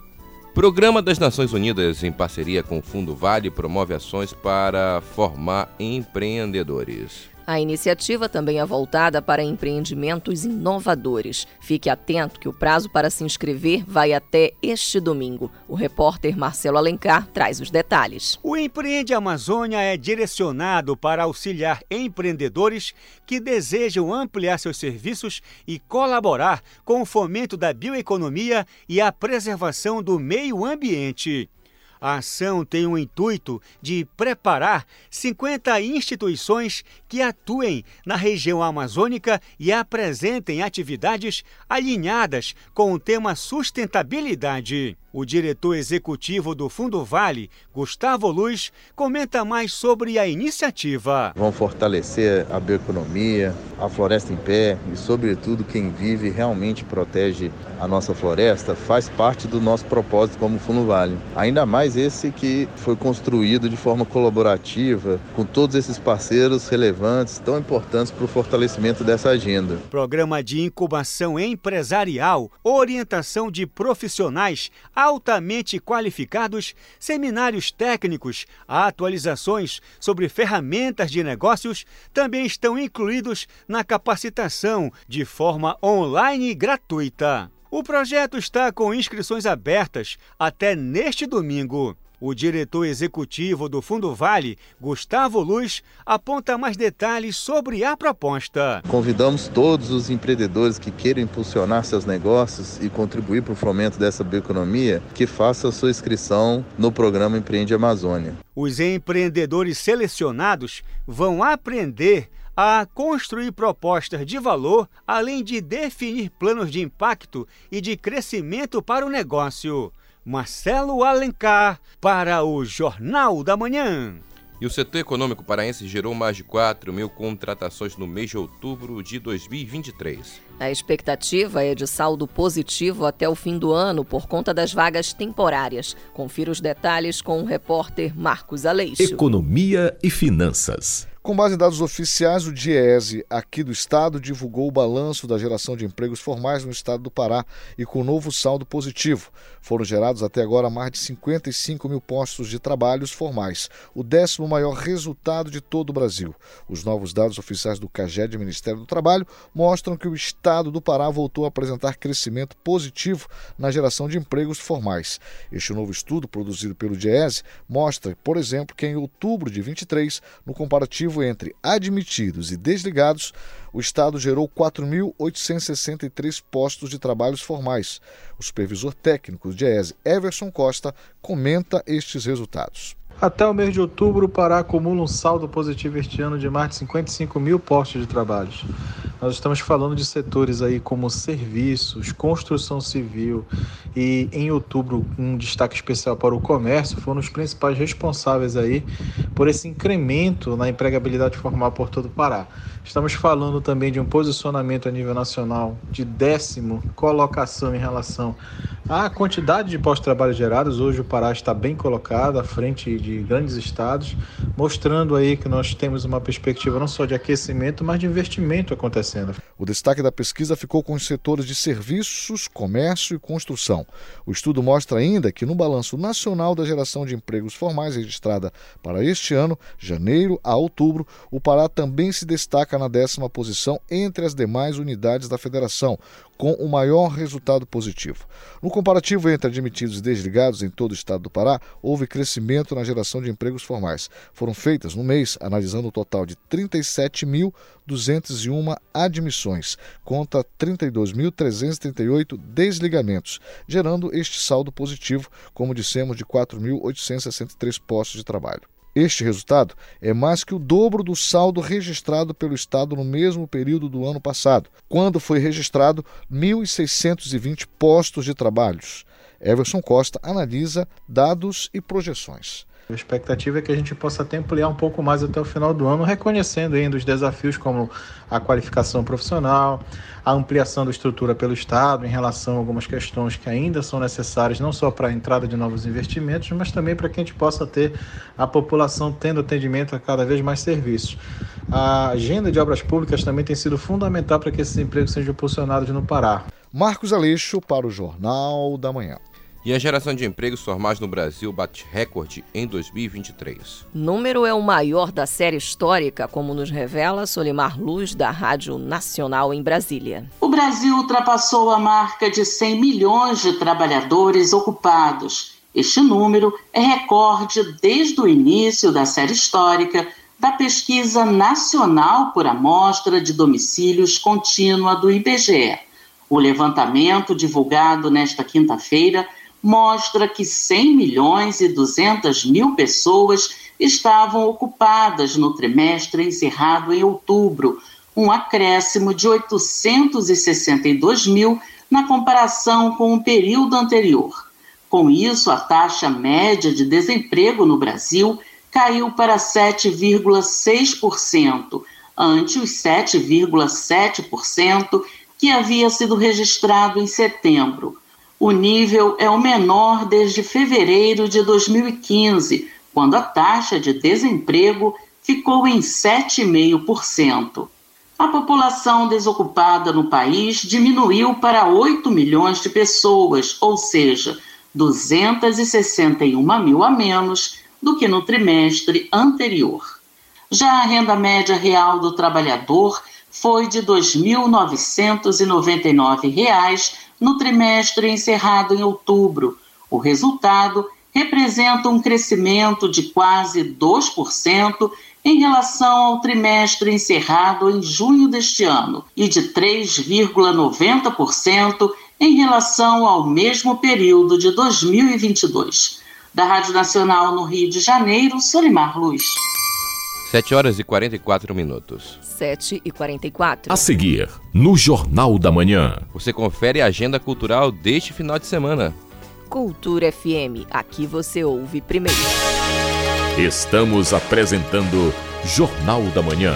Programa das Nações Unidas, em parceria com o Fundo Vale, promove ações para formar empreendedores.
A iniciativa também é voltada para empreendimentos inovadores. Fique atento que o prazo para se inscrever vai até este domingo. O repórter Marcelo Alencar traz os detalhes.
O Empreende Amazônia é direcionado para auxiliar empreendedores que desejam ampliar seus serviços e colaborar com o fomento da bioeconomia e a preservação do meio ambiente. A ação tem o intuito de preparar 50 instituições que atuem na região amazônica e apresentem atividades alinhadas com o tema sustentabilidade. O diretor executivo do Fundo Vale, Gustavo Luz, comenta mais sobre a iniciativa.
Vão fortalecer a bioeconomia, a floresta em pé e, sobretudo, quem vive realmente protege a nossa floresta, faz parte do nosso propósito como Fundo Vale. Ainda mais esse que foi construído de forma colaborativa, com todos esses parceiros relevantes, tão importantes para o fortalecimento dessa agenda.
Programa de incubação empresarial, orientação de profissionais altamente qualificados, seminários técnicos, atualizações sobre ferramentas de negócios também estão incluídos na capacitação de forma online gratuita. O projeto está com inscrições abertas até neste domingo. O diretor executivo do Fundo Vale, Gustavo Luz, aponta mais detalhes sobre a proposta.
Convidamos todos os empreendedores que queiram impulsionar seus negócios e contribuir para o fomento dessa bioeconomia que façam sua inscrição no programa Empreende Amazônia.
Os empreendedores selecionados vão aprender a construir propostas de valor, além de definir planos de impacto e de crescimento para o negócio. Marcelo Alencar para o Jornal da Manhã.
E o setor econômico paraense gerou mais de 4 mil contratações no mês de outubro de 2023.
A expectativa é de saldo positivo até o fim do ano por conta das vagas temporárias. Confira os detalhes com o repórter Marcos Aleixo.
Economia e Finanças.
Com base em dados oficiais, o DIESE aqui do estado divulgou o balanço da geração de empregos formais no estado do Pará e com novo saldo positivo. Foram gerados até agora mais de 55 mil postos de trabalhos formais, o décimo maior resultado de todo o Brasil. Os novos dados oficiais do CAGED Ministério do Trabalho mostram que o estado do Pará voltou a apresentar crescimento positivo na geração de empregos formais. Este novo estudo, produzido pelo DIESE, mostra, por exemplo, que em outubro de 23, no comparativo entre admitidos e desligados, o Estado gerou 4.863 postos de trabalhos formais. O supervisor técnico de ESE, Everson Costa, comenta estes resultados.
Até o mês de outubro, o Pará acumula um saldo positivo este ano de mais de 55 mil postos de trabalho. Nós estamos falando de setores aí como serviços, construção civil e em outubro um destaque especial para o comércio foram os principais responsáveis aí por esse incremento na empregabilidade formal por todo o Pará. Estamos falando também de um posicionamento a nível nacional de décimo colocação em relação à quantidade de postos de trabalho gerados. Hoje o Pará está bem colocado à frente de grandes estados, mostrando aí que nós temos uma perspectiva não só de aquecimento, mas de investimento acontecendo.
O destaque da pesquisa ficou com os setores de serviços, comércio e construção. O estudo mostra ainda que no balanço nacional da geração de empregos formais registrada para este ano, janeiro a outubro, o Pará também se destaca na décima posição entre as demais unidades da federação, com o maior resultado positivo. No comparativo entre admitidos e desligados em todo o estado do Pará, houve crescimento na geração de empregos formais. Foram feitas no mês, analisando o total de 37.201 admissões, contra 32.338 desligamentos, gerando este saldo positivo, como dissemos, de 4.863 postos de trabalho. Este resultado é mais que o dobro do saldo registrado pelo Estado no mesmo período do ano passado, quando foi registrado 1.620 postos de trabalhos. Everson Costa analisa dados e projeções.
A expectativa é que a gente possa até ampliar um pouco mais até o final do ano, reconhecendo ainda os desafios como a qualificação profissional, a ampliação da estrutura pelo Estado em relação a algumas questões que ainda são necessárias, não só para a entrada de novos investimentos, mas também para que a gente possa ter a população tendo atendimento a cada vez mais serviços. A agenda de obras públicas também tem sido fundamental para que esses empregos sejam impulsionados no Pará.
Marcos Aleixo para o Jornal da Manhã.
E a geração de empregos formais no Brasil bate recorde em 2023.
Número é o maior da série histórica, como nos revela Solimar Luz, da Rádio Nacional em Brasília.
O Brasil ultrapassou a marca de 100 milhões de trabalhadores ocupados. Este número é recorde desde o início da série histórica da Pesquisa Nacional por Amostra de Domicílios Contínua do IBGE. O levantamento divulgado nesta quinta-feira mostra que 100 milhões e 200 mil pessoas estavam ocupadas no trimestre encerrado em outubro, um acréscimo de 862 mil na comparação com o período anterior. Com isso, a taxa média de desemprego no Brasil caiu para 7,6%, ante os 7,7% que havia sido registrado em setembro. O nível é o menor desde fevereiro de 2015, quando a taxa de desemprego ficou em 7,5%. A população desocupada no país diminuiu para 8 milhões de pessoas, ou seja, 261 mil a menos do que no trimestre anterior. Já a renda média real do trabalhador foi de R$ 2.999 no trimestre encerrado em outubro. O resultado representa um crescimento de quase 2% em relação ao trimestre encerrado em junho deste ano e de 3,90% em relação ao mesmo período de 2022. Da Rádio Nacional no Rio de Janeiro, Solimar Luz.
7 horas e 44 minutos.
7 e 44.
A seguir, no Jornal da Manhã.
Você confere a agenda cultural deste final de semana.
Cultura FM, aqui você ouve primeiro.
Estamos apresentando Jornal da Manhã.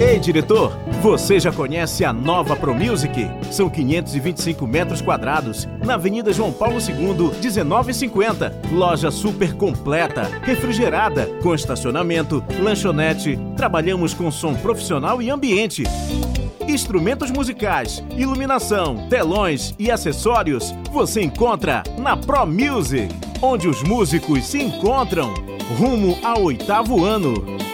Ei, diretor, você já conhece a nova ProMusic? São 525 metros quadrados, na Avenida João Paulo II, 1950. Loja super completa, refrigerada, com estacionamento, lanchonete. Trabalhamos com som profissional e ambiente. Instrumentos musicais, iluminação, telões e acessórios você encontra na Pro Music, onde os músicos se encontram. Rumo ao oitavo ano.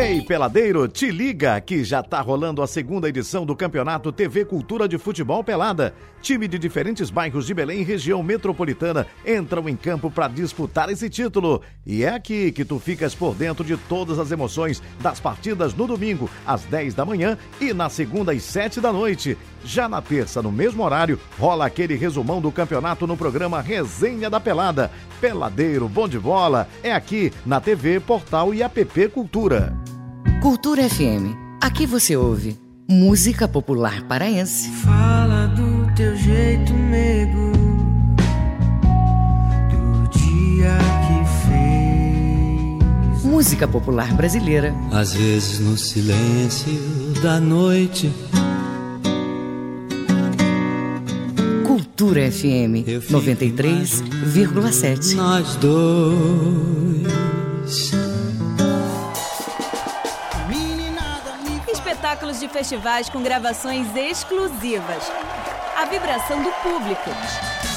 Ei, peladeiro, te liga que já tá rolando a segunda edição do Campeonato TV Cultura de Futebol Pelada. Time de diferentes bairros de Belém e região metropolitana entram em campo para disputar esse título. E é aqui que tu ficas por dentro de todas as emoções das partidas no domingo, às 10 da manhã e na segunda às 7 da noite. Já na terça, no mesmo horário, rola aquele resumão do campeonato no programa Resenha da Pelada. Peladeiro, bom de bola, é aqui na TV, Portal e App Cultura.
Cultura FM. Aqui você ouve música popular paraense.
Fala do teu jeito, nego, do dia que fez.
Música popular brasileira.
Às vezes no silêncio da noite.
Cultura FM 93,7.
Nós dois.
Espetáculos de festivais com gravações exclusivas. A vibração do público.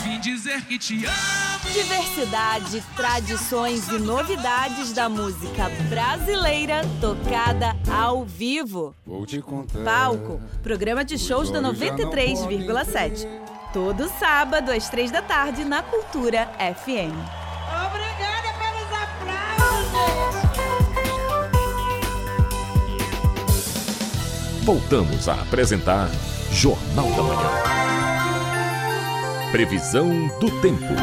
Vim dizer que te amo.
Diversidade, tradições e novidades da música brasileira tocada ao vivo.
Vou te contar.
Palco, programa de shows da 93,7. Todo sábado às três da tarde na Cultura FM.
Obrigada pelos aplausos.
Voltamos a apresentar Jornal da Manhã. Previsão do tempo.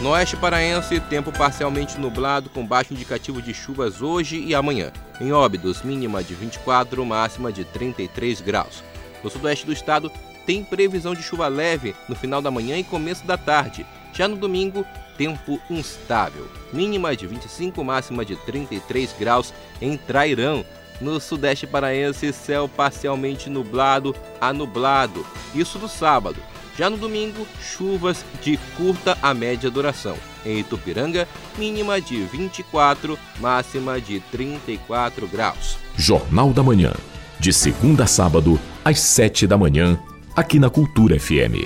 No oeste paraense, tempo parcialmente nublado com baixo indicativo de chuvas hoje e amanhã. Em Óbidos, mínima de 24, máxima de 33 graus. No sudoeste do estado, tem previsão de chuva leve no final da manhã e começo da tarde. Já no domingo, tempo instável. Mínima de 25, máxima de 33 graus em Trairão. No sudeste paraense, céu parcialmente nublado a nublado. Isso no sábado. Já no domingo, chuvas de curta a média duração. Em Itupiranga, mínima de 24, máxima de 34 graus.
Jornal da Manhã. De segunda a sábado, às sete da manhã, aqui na Cultura FM.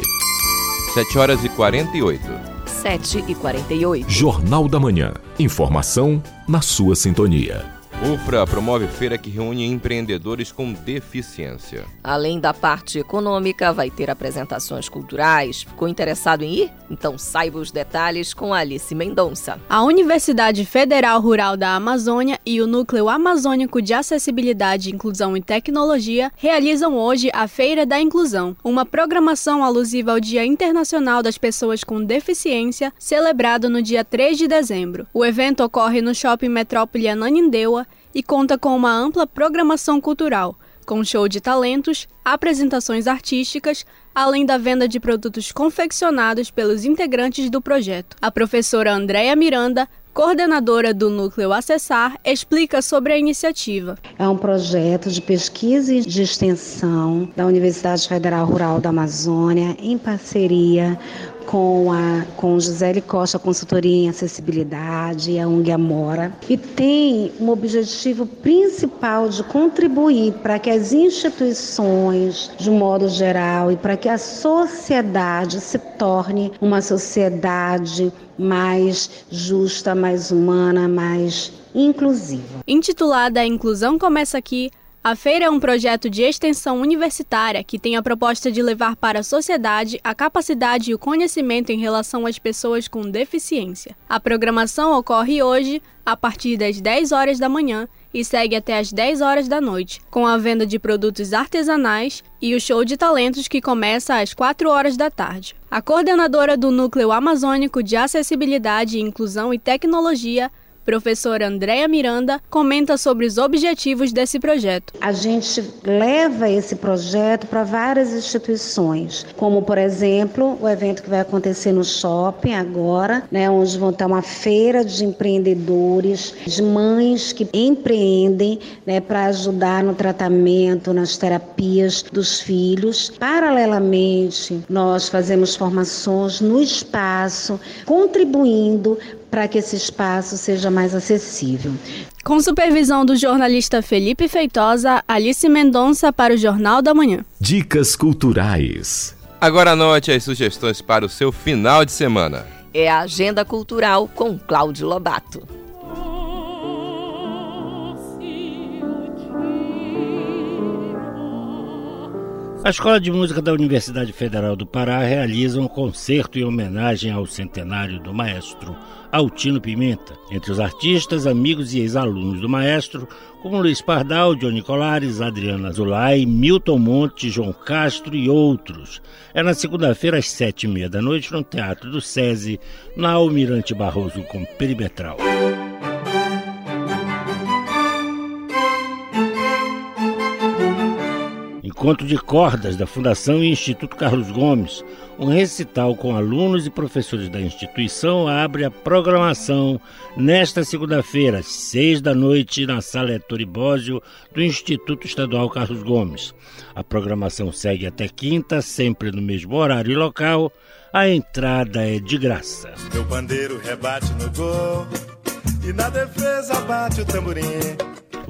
7 horas e 48.
7 e 48.
Jornal da Manhã. Informação na sua sintonia.
UFRA promove feira que reúne empreendedores com deficiência.
Além da parte econômica, vai ter apresentações culturais. Ficou interessado em ir? Então saiba os detalhes com Alice Mendonça.
A Universidade Federal Rural da Amazônia e o Núcleo Amazônico de Acessibilidade, Inclusão e Tecnologia realizam hoje a Feira da Inclusão, uma programação alusiva ao Dia Internacional das Pessoas com Deficiência, celebrado no dia 3 de dezembro. O evento ocorre no Shopping Metrópole Ananindeua e conta com uma ampla programação cultural, com show de talentos, apresentações artísticas, além da venda de produtos confeccionados pelos integrantes do projeto. A professora Andréa Miranda coordenadora do Núcleo Acessar, explica sobre a iniciativa.
É um projeto de pesquisa e de extensão da Universidade Federal Rural da Amazônia, em parceria com a com Gisele Costa Consultoria em Acessibilidade a UNG Amora e tem um objetivo principal de contribuir para que as instituições, de um modo geral, e para que a sociedade se torne uma sociedade mais justa, mais humana, mais inclusiva.
Intitulada Inclusão Começa Aqui, a feira é um projeto de extensão universitária que tem a proposta de levar para a sociedade a capacidade e o conhecimento em relação às pessoas com deficiência. A programação ocorre hoje, a partir das 10 horas da manhã, e segue até as 10 horas da noite, com a venda de produtos artesanais e o show de talentos que começa às 4 horas da tarde. A coordenadora do Núcleo Amazônico de Acessibilidade, Inclusão e Tecnologia, Professora Andréa Miranda comenta sobre os objetivos desse projeto.
A gente leva esse projeto para várias instituições, como por exemplo o evento que vai acontecer no shopping agora, né, onde vão ter uma feira de empreendedores, de mães que empreendem né, para ajudar no tratamento, nas terapias dos filhos. Paralelamente, nós fazemos formações no espaço, contribuindo para que esse espaço seja mais acessível.
Com supervisão do jornalista Felipe Feitosa, Alice Mendonça para o Jornal da Manhã.
Dicas culturais.
Agora anote as sugestões para o seu final de semana.
É a Agenda Cultural com Cláudio Lobato.
A Escola de Música da Universidade Federal do Pará realiza um concerto em homenagem ao centenário do maestro Altino Pimenta. Entre os artistas, amigos e ex-alunos do maestro, como Luiz Pardal, Johnny Colares, Adriana Zulay, Milton Monte, João Castro e outros. É na segunda-feira, às sete e meia da noite, no Teatro do SESI, na Almirante Barroso, com Perimetral. Encontro de Cordas da Fundação e Instituto Carlos Gomes. Um recital com alunos e professores da instituição abre a programação nesta segunda-feira, às seis da noite, na Sala Ettore Bósio do Instituto Estadual Carlos Gomes. A programação segue até quinta, sempre no mesmo horário e local. A entrada é de graça.
Meu pandeiro rebate no gol e na defesa bate o tamborim.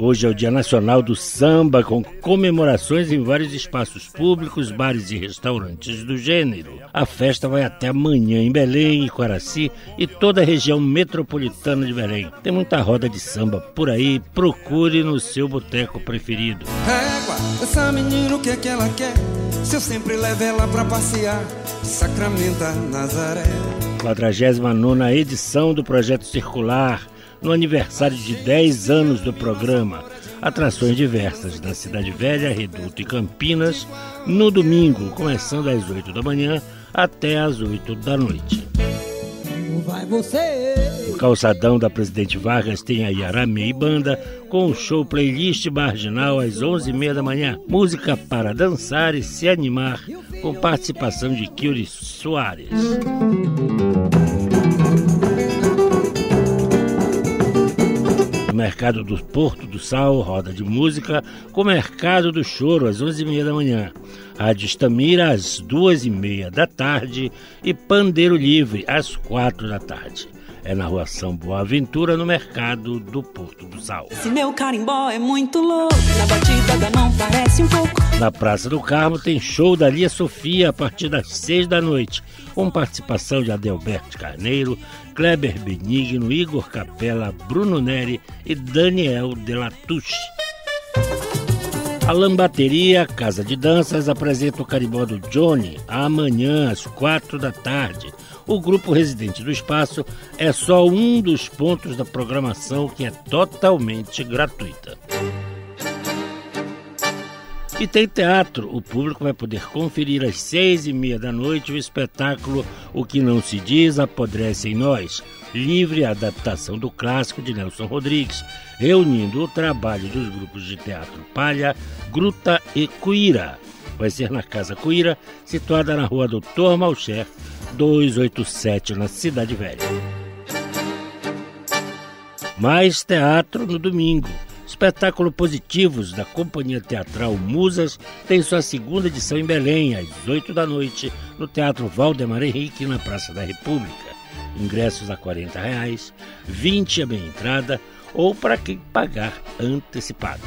Hoje é o Dia Nacional do Samba, com comemorações em vários espaços públicos, bares e restaurantes do gênero. A festa vai até amanhã em Belém, Quaraci e toda a região metropolitana de Belém. Tem muita roda de samba por aí, procure no seu boteco preferido.
Égua, essa menina o que é que ela quer? Se eu sempre levo ela pra passear, Sacramento, Nazaré.
49 edição do Projeto Circular no aniversário de 10 anos do programa. Atrações diversas da Cidade Velha, Reduto e Campinas, no domingo, começando às 8 da manhã até às 8 da noite.
Vai você!
O calçadão da Presidente Vargas tem a Yaramei e Banda com o show playlist marginal às 11h30 da manhã. Música para dançar e se animar, com participação de Kyuri Soares. Mercado do Porto do Sal, roda de música, com Mercado do Choro às 11h30 da manhã, Rádio Estamira às 2h30 da tarde e Pandeiro Livre às 4 da tarde. é na rua São Boaventura, no mercado do Porto do Sal.
Esse meu carimbó é muito louco, na batida da mão parece um pouco.
Na Praça do Carmo tem show da Lia Sofia a partir das seis da noite, com participação de Adelberto Carneiro, Kleber Benigno, Igor Capella, Bruno Neri e Daniel Delatouche. A Lambateria Casa de Danças apresenta o carimbó do Johnny amanhã às quatro da tarde. O grupo residente do espaço é só um dos pontos da programação que é totalmente gratuita. E tem teatro. O público vai poder conferir às seis e meia da noite o espetáculo O Que Não Se Diz Apodrece em Nós, livre adaptação do clássico de Nelson Rodrigues, reunindo o trabalho dos grupos de teatro Palha, Gruta e Cuíra. Vai ser na Casa Cuíra, situada na rua Doutor Malcher, 287, na Cidade Velha. Mais teatro no domingo. Espetáculo Positivos da Companhia Teatral Musas tem sua segunda edição em Belém, às 8 da noite, no Teatro Valdemar Henrique, na Praça da República. Ingressos a 40 reais, 20 a meia entrada ou para quem pagar antecipado.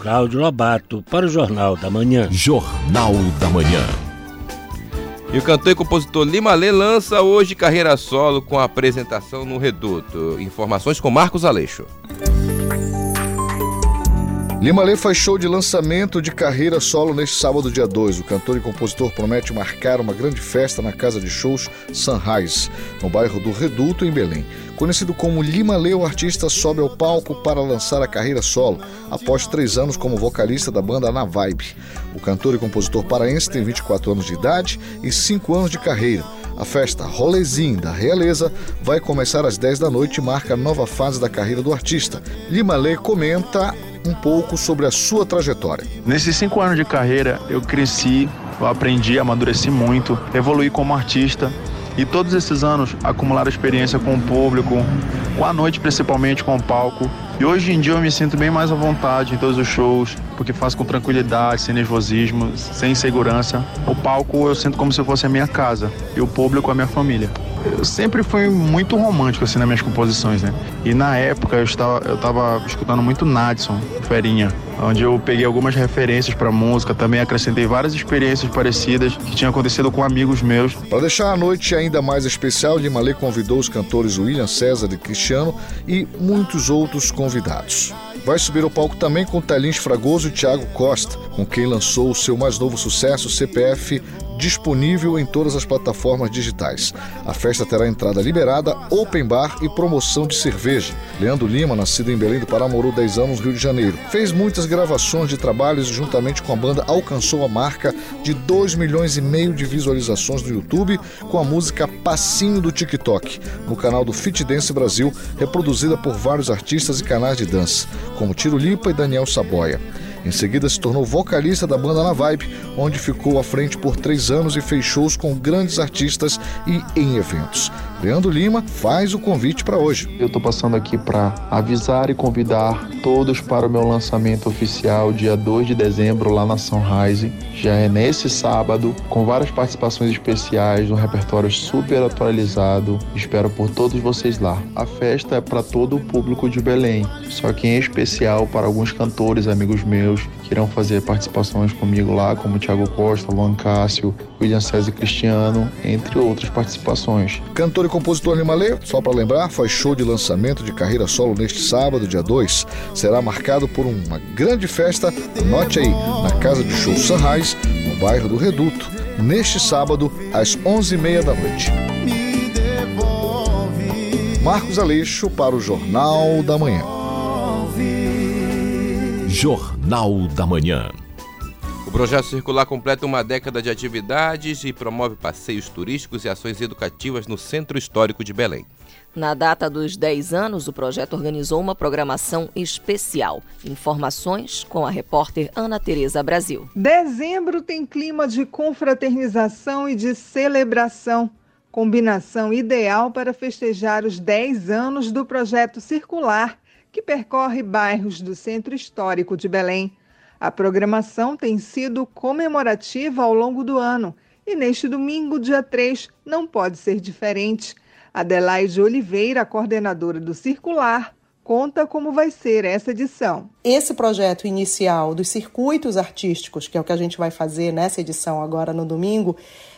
Cláudio Lobato para o Jornal da Manhã.
Jornal da Manhã.
E o cantor e compositor Lima Lê lança hoje carreira solo com apresentação no Reduto. Informações com Marcos Aleixo.
Lima Lê faz show de lançamento de carreira solo neste sábado, dia 2. O cantor e compositor promete marcar uma grande festa na casa de shows Sunrise, no bairro do Reduto, em Belém. Conhecido como Lima Lê, o artista sobe ao palco para lançar a carreira solo, após três anos como vocalista da banda Na Vibe. O cantor e compositor paraense tem 24 anos de idade e 5 anos de carreira. A festa Rolezinho da Realeza vai começar às 10 da noite e marca a nova fase da carreira do artista. Lima Lê comenta um pouco sobre a sua trajetória.
Nesses cinco anos de carreira, eu cresci, eu aprendi, amadureci muito, evoluí como artista. E todos esses anos acumularam experiência com o público, com a noite principalmente, com o palco. E hoje em dia eu me sinto bem mais à vontade em todos os shows, porque faço com tranquilidade, sem nervosismo, sem insegurança. O palco eu sinto como se fosse a minha casa e o público a minha família. Eu sempre fui muito romântico assim nas minhas composições, né? E na época eu estava, eu estava escutando muito Nadson, Ferinha, onde eu peguei algumas referências para música, também acrescentei várias experiências parecidas que tinham acontecido com amigos meus.
Para deixar a noite ainda mais especial, Lima Lê convidou os cantores William César e Cristiano e muitos outros convidados. Vai subir ao palco também com Thalins Fragoso e Thiago Costa, com quem lançou o seu mais novo sucesso, CPF disponível em todas as plataformas digitais. A festa terá entrada liberada, open bar e promoção de cerveja. Leandro Lima, nascido em Belém do Pará, morou 10 anos no Rio de Janeiro. Fez muitas gravações de trabalhos e juntamente com a banda alcançou a marca de 2 milhões e meio de visualizações no YouTube com a música Passinho do TikTok, no canal do Fit Dance Brasil, reproduzida por vários artistas e canais de dança, como Tiro Lipa e Daniel Saboia. Em seguida, se tornou vocalista da banda Na Vibe, onde ficou à frente por três anos e fez shows com grandes artistas e em eventos. Leandro Lima faz o convite para hoje.
Eu estou passando aqui para avisar e convidar todos para o meu lançamento oficial dia 2 de dezembro lá na Sunrise. Já é nesse sábado, com várias participações especiais, um repertório super atualizado. Espero por todos vocês lá. A festa é para todo o público de Belém, só que em especial para alguns cantores amigos meus que irão fazer participações comigo lá, como Thiago Costa, Luan Cássio, William César Cristiano, entre outras participações.
Cantor e compositor Lima Lê, só para lembrar, faz show de lançamento de carreira solo neste sábado, dia 2. Será marcado por uma grande festa, anote aí, na Casa de Show Sunrise, no bairro do Reduto, neste sábado, às 11h30 da noite. Marcos Aleixo para o Jornal da Manhã.
Jornal da Manhã.
O projeto circular completa uma década de atividades e promove passeios turísticos e ações educativas no Centro Histórico de Belém.
Na data dos 10 anos, o projeto organizou uma programação especial. Informações com a repórter Ana Tereza Brasil.
Dezembro tem clima de confraternização e de celebração. Combinação ideal para festejar os 10 anos do projeto circular que percorre bairros do Centro Histórico de Belém. A programação tem sido comemorativa ao longo do ano E neste domingo, dia 3, não pode ser diferente. Adelaide Oliveira, coordenadora do Circular, conta como vai ser essa edição.
Esse projeto inicial dos circuitos artísticos, que é o que a gente vai fazer nessa edição agora no domingo,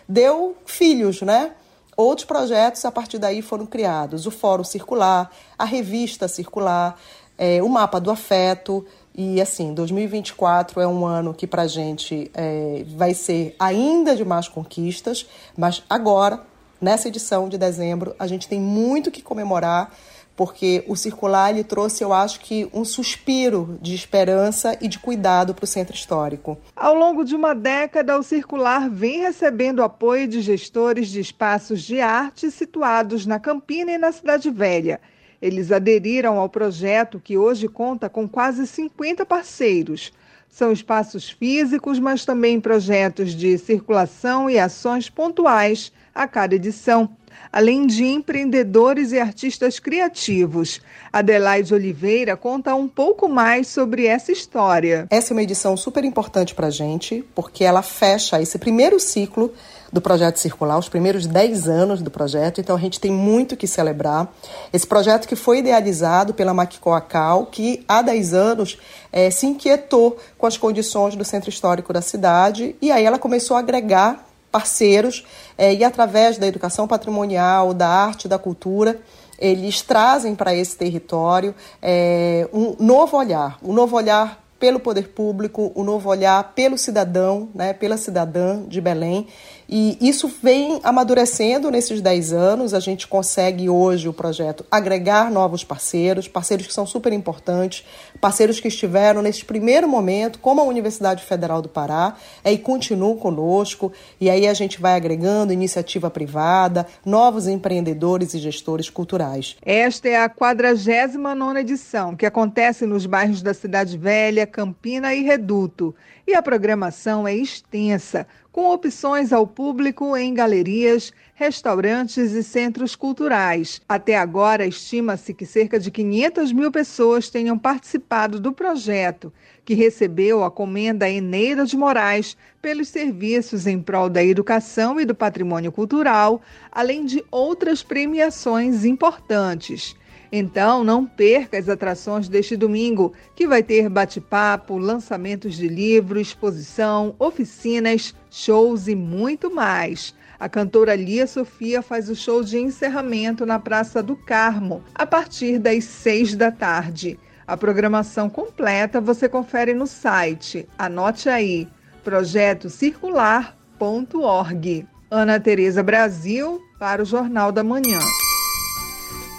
deu filhos, né? Outros projetos a partir daí foram criados: o Fórum Circular, a Revista Circular, é, o Mapa do Afeto. E assim, 2024 é um ano que para a gente é, vai ser ainda de mais conquistas, mas agora, nessa edição de dezembro, a gente tem muito que comemorar porque o circular ele trouxe, eu acho que, um suspiro de esperança e de cuidado para o centro histórico.
Ao longo de uma década, o circular vem recebendo apoio de gestores de espaços de arte situados na Campina e na Cidade Velha. Eles aderiram ao projeto que hoje conta com quase 50 parceiros. São espaços físicos, mas também projetos de circulação e ações pontuais a cada edição além de empreendedores e artistas criativos. Adelaide Oliveira conta um pouco mais sobre essa história.
Essa é uma edição super importante para a gente, porque ela fecha esse primeiro ciclo do projeto circular, os primeiros 10 anos do projeto, então a gente tem muito que celebrar. Esse projeto que foi idealizado pela Maquicoacal, que há 10 anos é, se inquietou com as condições do centro histórico da cidade, e aí ela começou a agregar parceiros é, e através da educação patrimonial, da arte, da cultura, eles trazem para esse território é, um novo olhar, um novo olhar pelo poder público, um novo olhar pelo cidadão, né, pela cidadã de Belém e isso vem amadurecendo nesses 10 anos. A gente consegue hoje o projeto agregar novos parceiros, parceiros que são super importantes, parceiros que estiveram nesse primeiro momento, como a Universidade Federal do Pará, é, e continuam conosco. E aí a gente vai agregando iniciativa privada, novos empreendedores e gestores culturais.
Esta é a 49 edição, que acontece nos bairros da Cidade Velha, Campina e Reduto. E a programação é extensa com opções ao público em galerias, restaurantes e centros culturais. Até agora, estima-se que cerca de 500 mil pessoas tenham participado do projeto, que recebeu a comenda Eneira de Moraes pelos serviços em prol da educação e do patrimônio cultural, além de outras premiações importantes. Então, não perca as atrações deste domingo, que vai ter bate-papo, lançamentos de livros, exposição, oficinas, shows e muito mais. A cantora Lia Sofia faz o show de encerramento na Praça do Carmo, a partir das seis da tarde. A programação completa você confere no site. Anote aí: projetocircular.org. Ana Tereza Brasil, para o Jornal da Manhã.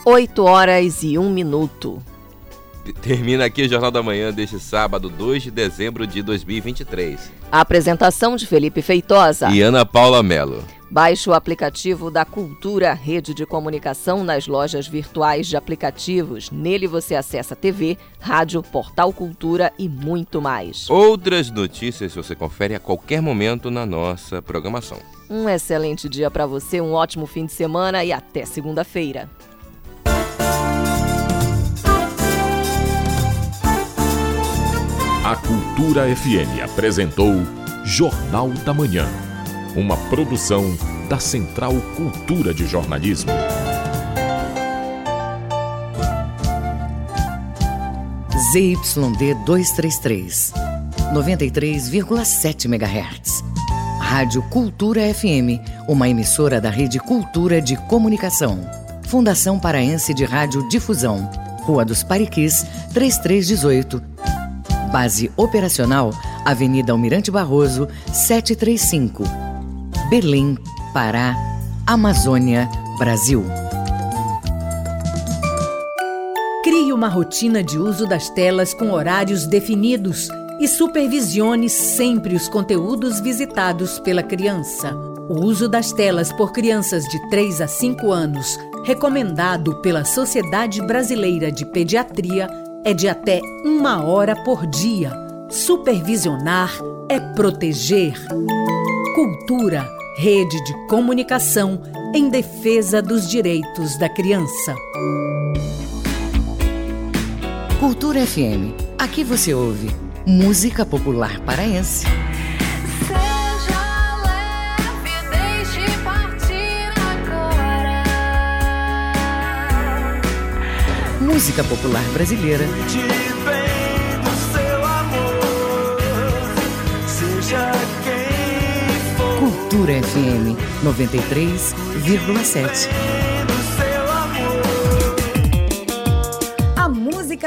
8 horas e 1 minuto.
Termina aqui o Jornal da Manhã deste sábado, 2 de dezembro de 2023.
A apresentação de Felipe Feitosa
e Ana Paula Melo.
Baixe o aplicativo da Cultura Rede de Comunicação nas lojas virtuais de aplicativos. Nele você acessa TV, rádio, portal Cultura e muito mais.
Outras notícias você confere a qualquer momento na nossa programação.
Um excelente dia para você, um ótimo fim de semana e até segunda-feira.
A Cultura FM apresentou Jornal da Manhã, uma produção da Central Cultura de Jornalismo.
ZYD 233, 93,7 MHz. Rádio Cultura FM, uma emissora da Rede Cultura de Comunicação. Fundação Paraense de Rádio Difusão. Rua dos Pariquis, 3318. Base operacional, Avenida Almirante Barroso, 735. Belém, Pará, Amazônia, Brasil.
Crie uma rotina de uso das telas com horários definidos e supervisione sempre os conteúdos visitados pela criança. O uso das telas por crianças de 3 a 5 anos, recomendado pela Sociedade Brasileira de Pediatria, é de até uma hora por dia. Supervisionar é proteger. Cultura, rede de comunicação em defesa dos direitos da criança.
Cultura FM. Aqui você ouve música popular paraense. Música popular brasileira.
Te vem do seu amor, seja quem for.
Cultura FM 93,7.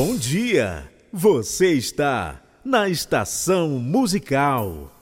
Bom dia! Você está na estação musical.